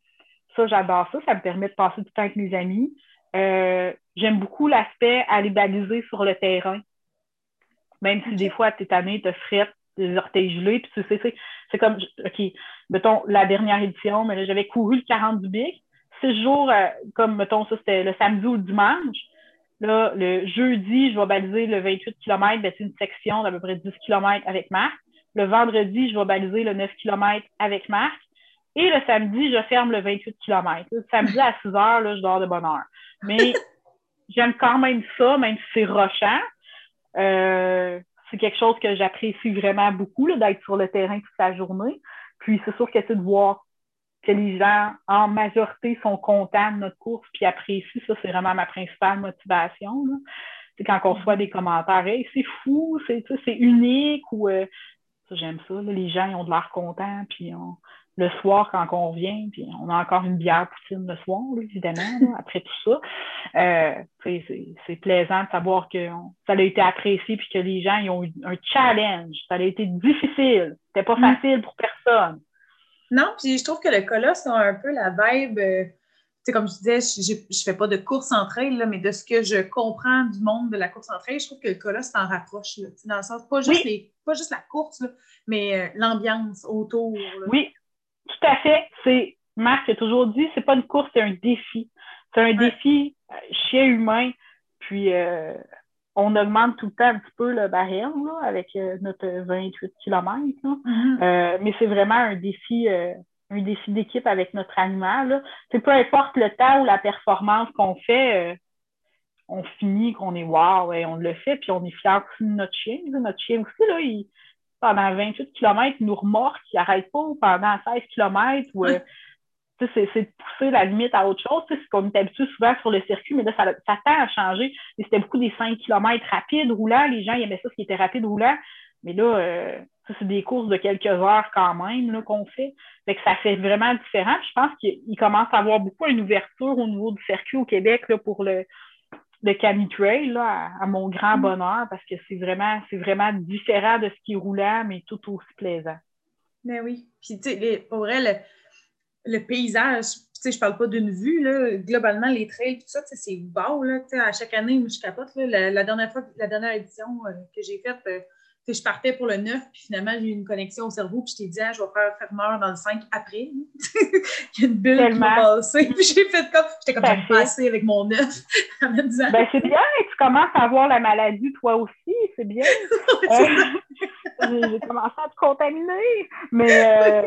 Ça, j'adore ça. Ça me permet de passer du temps avec mes amis. Euh, j'aime beaucoup l'aspect aller baliser sur le terrain. Même si des fois, t'es tanné, te frettes, des orteils gelés, puis tu sais, c'est comme, OK, mettons, la dernière édition, mais là, j'avais couru le 40 du Bic. Six jours, comme, mettons, ça, c'était le samedi ou le dimanche. Là, le jeudi, je vais baliser le 28 km, ben, c'est une section d'à peu près 10 km avec Marc. Le vendredi, je vais baliser le 9 km avec Marc. Et le samedi, je ferme le 28 km. Le samedi à 6 heures, là, je dors de bonne heure. Mais j'aime quand même ça, même si c'est rochant. Euh, c'est quelque chose que j'apprécie vraiment beaucoup, d'être sur le terrain toute la journée. Puis c'est sûr que c'est de voir que les gens, en majorité, sont contents de notre course puis apprécient. Ça, c'est vraiment ma principale motivation. C'est quand on reçoit des commentaires, hey, c'est fou, c'est unique ou euh, j'aime ça. les gens ils ont de l'air contents, puis le soir, quand on revient, puis on a encore une bière poutine le soir, évidemment, après tout ça. Euh, c'est plaisant de savoir que ça a été apprécié puis que les gens ils ont eu un challenge. Ça a été difficile. C'était pas mm. facile pour personne. Non, puis je trouve que le colosse a un peu la vibe. Euh, sais, comme je disais, je ne fais pas de course en trail, là, mais de ce que je comprends du monde de la course en trail, je trouve que le cas-là s'en rapproche. Là, dans le sens, pas juste, les, pas juste la course, là, mais euh, l'ambiance autour. Oui, tout à fait. C'est, Marc a toujours dit, c'est pas une course, c'est un défi. C'est un défi euh, chien humain. Puis, euh, on augmente tout le temps un petit peu le barème là, avec notre 28 km. Mm-hmm. mais c'est vraiment un défi un défi d'équipe avec notre animal. C'est peu importe le temps ou la performance qu'on fait, euh, on finit qu'on est wow, et on le fait, puis on est fiers de notre chien. Notre chien aussi, là, il, pendant 28 km, il nous remorque, il n'arrête pas pendant 16 km. Ou, euh, c'est, de pousser la limite à autre chose. C'est ce qu'on est habitué souvent sur le circuit, mais là, ça, ça tend à changer. c'était beaucoup des 5 km rapides, roulants. Les gens ils aimaient ça, ce qui était rapide, roulant. Mais là, euh, c'est des courses de quelques heures quand même qu'on fait. Fait que ça fait vraiment différent. je pense qu'il commence à avoir beaucoup une ouverture au niveau du circuit au Québec là, pour le, le Cami Trail, là, à, mon grand mm. bonheur, parce que c'est vraiment, c'est vraiment différent de ce qui est roulant, mais tout aussi plaisant. Mais ben oui. Puis, tu sais, pour le, paysage, tu sais, je parle pas d'une vue, là, globalement, les trails, tout ça, c'est beau, là, à chaque année, je capote, la, dernière fois, la dernière édition euh, que j'ai faite, euh, je partais pour le 9, puis finalement, j'ai eu une connexion au cerveau, puis je t'ai dit, ah, je vais faire fermeur dans le 5 après. Il y a une bulle qui m'a passé, puis j'ai fait comme, j'étais comme, j'ai passé avec mon 9 Ben, c'est bien, tu commences à avoir la maladie toi aussi, c'est bien. Euh, j'ai commencé à te contaminer, mais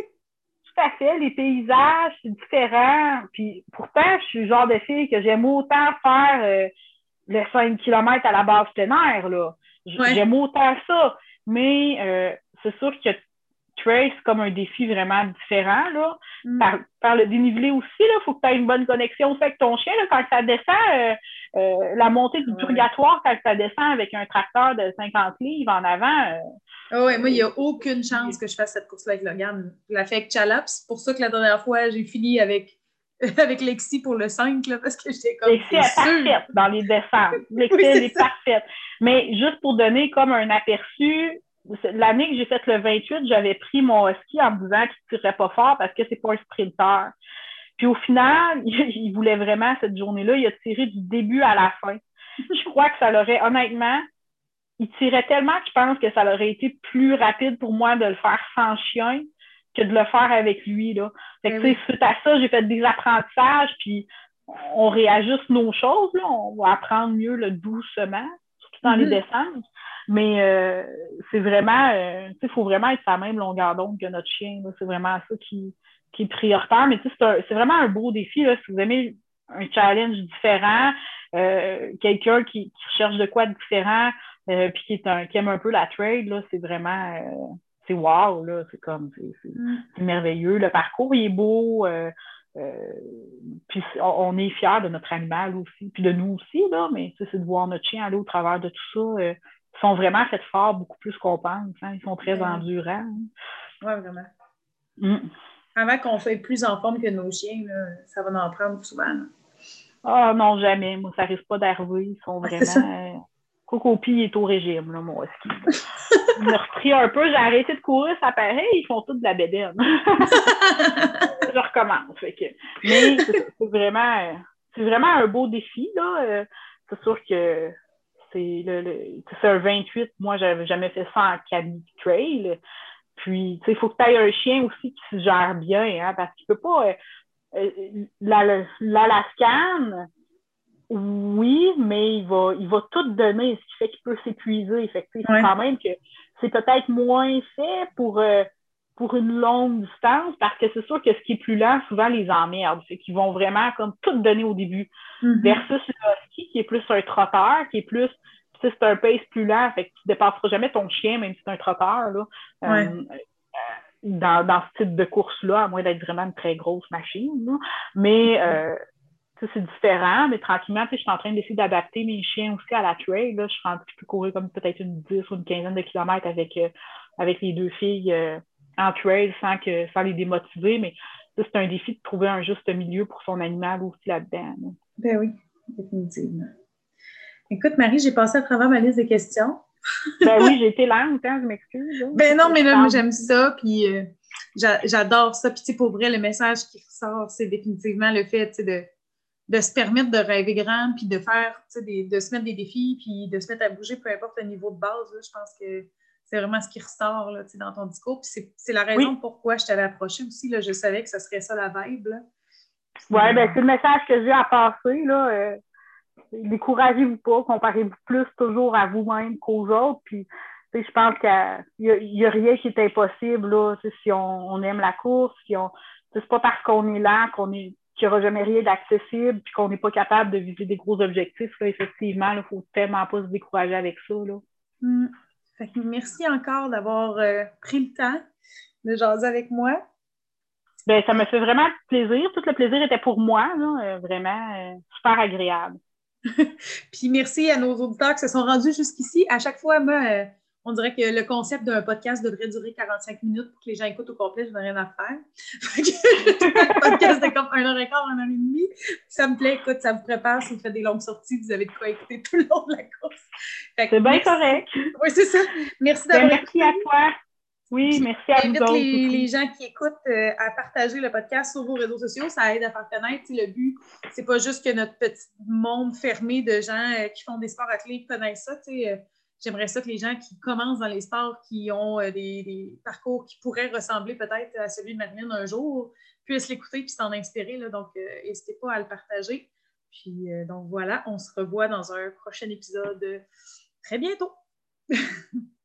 tout à fait, les paysages, c'est différent. Puis pourtant, je suis le genre de fille que j'aime autant faire euh, le 5 km à la base plein là. J'aime autant ça. Mais euh, c'est sûr que Trace comme un défi vraiment différent. Là. Mm. Par, le dénivelé aussi, il faut que tu aies une bonne connexion aussi avec ton chien. Là, quand ça descend, euh, euh, la montée du purgatoire, quand ça descend avec un tracteur de 50 livres en avant. Ah oui, moi, il n'y a aucune chance que je fasse cette course-là avec Logan. Je la fais avec Chalap. C'est pour ça que la dernière fois, j'ai fini avec avec Lexi pour le 5, là, parce que j'étais comme. Lexi est parfaite dans les descentes. Lexi, est parfaite. Mais juste pour donner comme un aperçu, l'année que j'ai fait le 28, j'avais pris mon ski en me disant qu'il ne tirait pas fort parce que c'est pas un sprinter. Puis au final, il voulait vraiment cette journée-là, il a tiré du début à la fin. Je crois que ça l'aurait, honnêtement, il tirait tellement que je pense que ça aurait été plus rapide pour moi de le faire sans chien que de le faire avec lui. Là. Fait que, ben suite à ça, j'ai fait des apprentissages, puis on réajuste nos choses. Là. On va apprendre mieux le doucement, surtout dans les mm-hmm. descentes. Mais euh, c'est vraiment, euh, il faut vraiment être sa même longueur d'onde que notre chien. C'est vraiment ça qui, qui est prioritaire. Mais c'est vraiment un beau défi. Là, si vous aimez un challenge différent, euh, quelqu'un qui, qui, cherche de quoi de différent, puis qui, est un, qui aime un peu la trade, là, c'est vraiment c'est wow, là, c'est comme, mm. c'est merveilleux. Le parcours il est beau, euh, euh, puis on, est fiers de notre animal aussi, puis de nous aussi, là, mais c'est de voir notre chien aller au travers de tout ça. Euh, ils sont vraiment faits fort beaucoup plus qu'on pense. Hein. ils sont très endurants. Oui, vraiment. Mm. Avant qu'on soit plus en forme que nos chiens, ça va en prendre souvent. Ah non, jamais. Moi, ça risque pas d'arriver. Ils sont vraiment. Coco est au régime, là, moi ski. Il m'a repris un peu, j'ai arrêté de courir, ça paraît, ils font tout de la bédaine. je recommence. Mais c'est vraiment, c'est vraiment un beau défi, là. Euh, c'est sûr que c'est le, un 28. Moi, j'avais jamais fait ça en cabine trail. Puis, il faut que tu aies un chien aussi qui se gère bien, hein, parce qu'il peut pas. Euh, euh, L'Alaskan, oui, mais il va, il va tout donner, ce qui fait qu'il peut s'épuiser. Effectivement, quand même que c'est peut-être moins fait pour, euh, pour une longue distance parce que c'est sûr que ce qui est plus lent, souvent les emmerde. C'est qu'ils vont vraiment comme tout donner au début. Mm-hmm. Versus le ski qui est plus un trotteur, qui est plus c'est un pace plus lent, fait que tu dépasseras jamais ton chien, même si c'est un trotteur. Là. Euh, euh, dans, dans ce type de course-là, à moins d'être vraiment une très grosse machine. Mais mm-hmm c'est différent, mais tranquillement, je suis en train d'essayer d'adapter mes chiens aussi à la trail. Là. Je suis rendu, je peux courir comme peut-être une 10 ou une quinzaine de kilomètres avec, euh, avec les deux filles euh, en trail sans, que, sans les démotiver. Mais c'est un défi de trouver un juste milieu pour son animal aussi là-dedans. Ben oui, définitivement. Écoute, Marie, j'ai passé à travers ma liste de questions. ben oui, j'ai été lente, hein, je m'excuse. Ben non, mais là, j'aime ça, puis euh, j'adore ça. Puis, pour vrai, le message qui ressort, c'est définitivement le fait de de se permettre de rêver grand, puis de faire, des, de se mettre des défis, puis de se mettre à bouger, peu importe le niveau de base. je pense que c'est vraiment ce qui ressort là, dans ton discours. Puis c'est la raison pourquoi je t'avais approché aussi. Là, je savais que ce serait ça la vibe. Oui, ben, c'est le message que j'ai à passer. Là. Euh, découragez-vous pas, comparez-vous plus toujours à vous-même qu'aux autres. Puis, je pense qu'il n'y a, rien qui est impossible là, si on, aime la course. Si on, c'est pas parce qu'on est là qu'on est qu'il n'y aura jamais rien d'accessible puis qu'on n'est pas capable de viser des gros objectifs. effectivement, il ne faut tellement pas se décourager avec ça. Là. Mm. merci encore d'avoir euh, pris le temps de jaser avec moi. Ben, ça me fait vraiment plaisir. Tout le plaisir était pour moi, euh, vraiment euh, super agréable. Puis merci à nos auditeurs qui se sont rendus jusqu'ici. À chaque fois, moi, on dirait que le concept d'un podcast devrait durer 45 minutes pour que les gens écoutent au complet. Je n'ai rien à faire. le podcast de comme un heure et quart, un heure et demie. Ça me plaît. Écoute, ça vous prépare si vous faites des longues sorties. Vous avez de quoi écouter tout le long de la course. C'est bien correct. Oui, c'est ça. Merci d'avoir ben, Merci à toi. Oui, merci à vous les, les, gens qui écoutent euh, à partager le podcast sur vos réseaux sociaux. Ça aide à faire connaître. le but, c'est pas juste que notre petit monde fermé de gens euh, qui font des sports athlétiques connaissent ça. J'aimerais ça que les gens qui commencent dans les sports, qui ont des, parcours qui pourraient ressembler peut-être à celui de Marine un jour, puissent l'écouter et s'en inspirer. Là, donc, n'hésitez pas à le partager. Puis, donc voilà, on se revoit dans un prochain épisode très bientôt.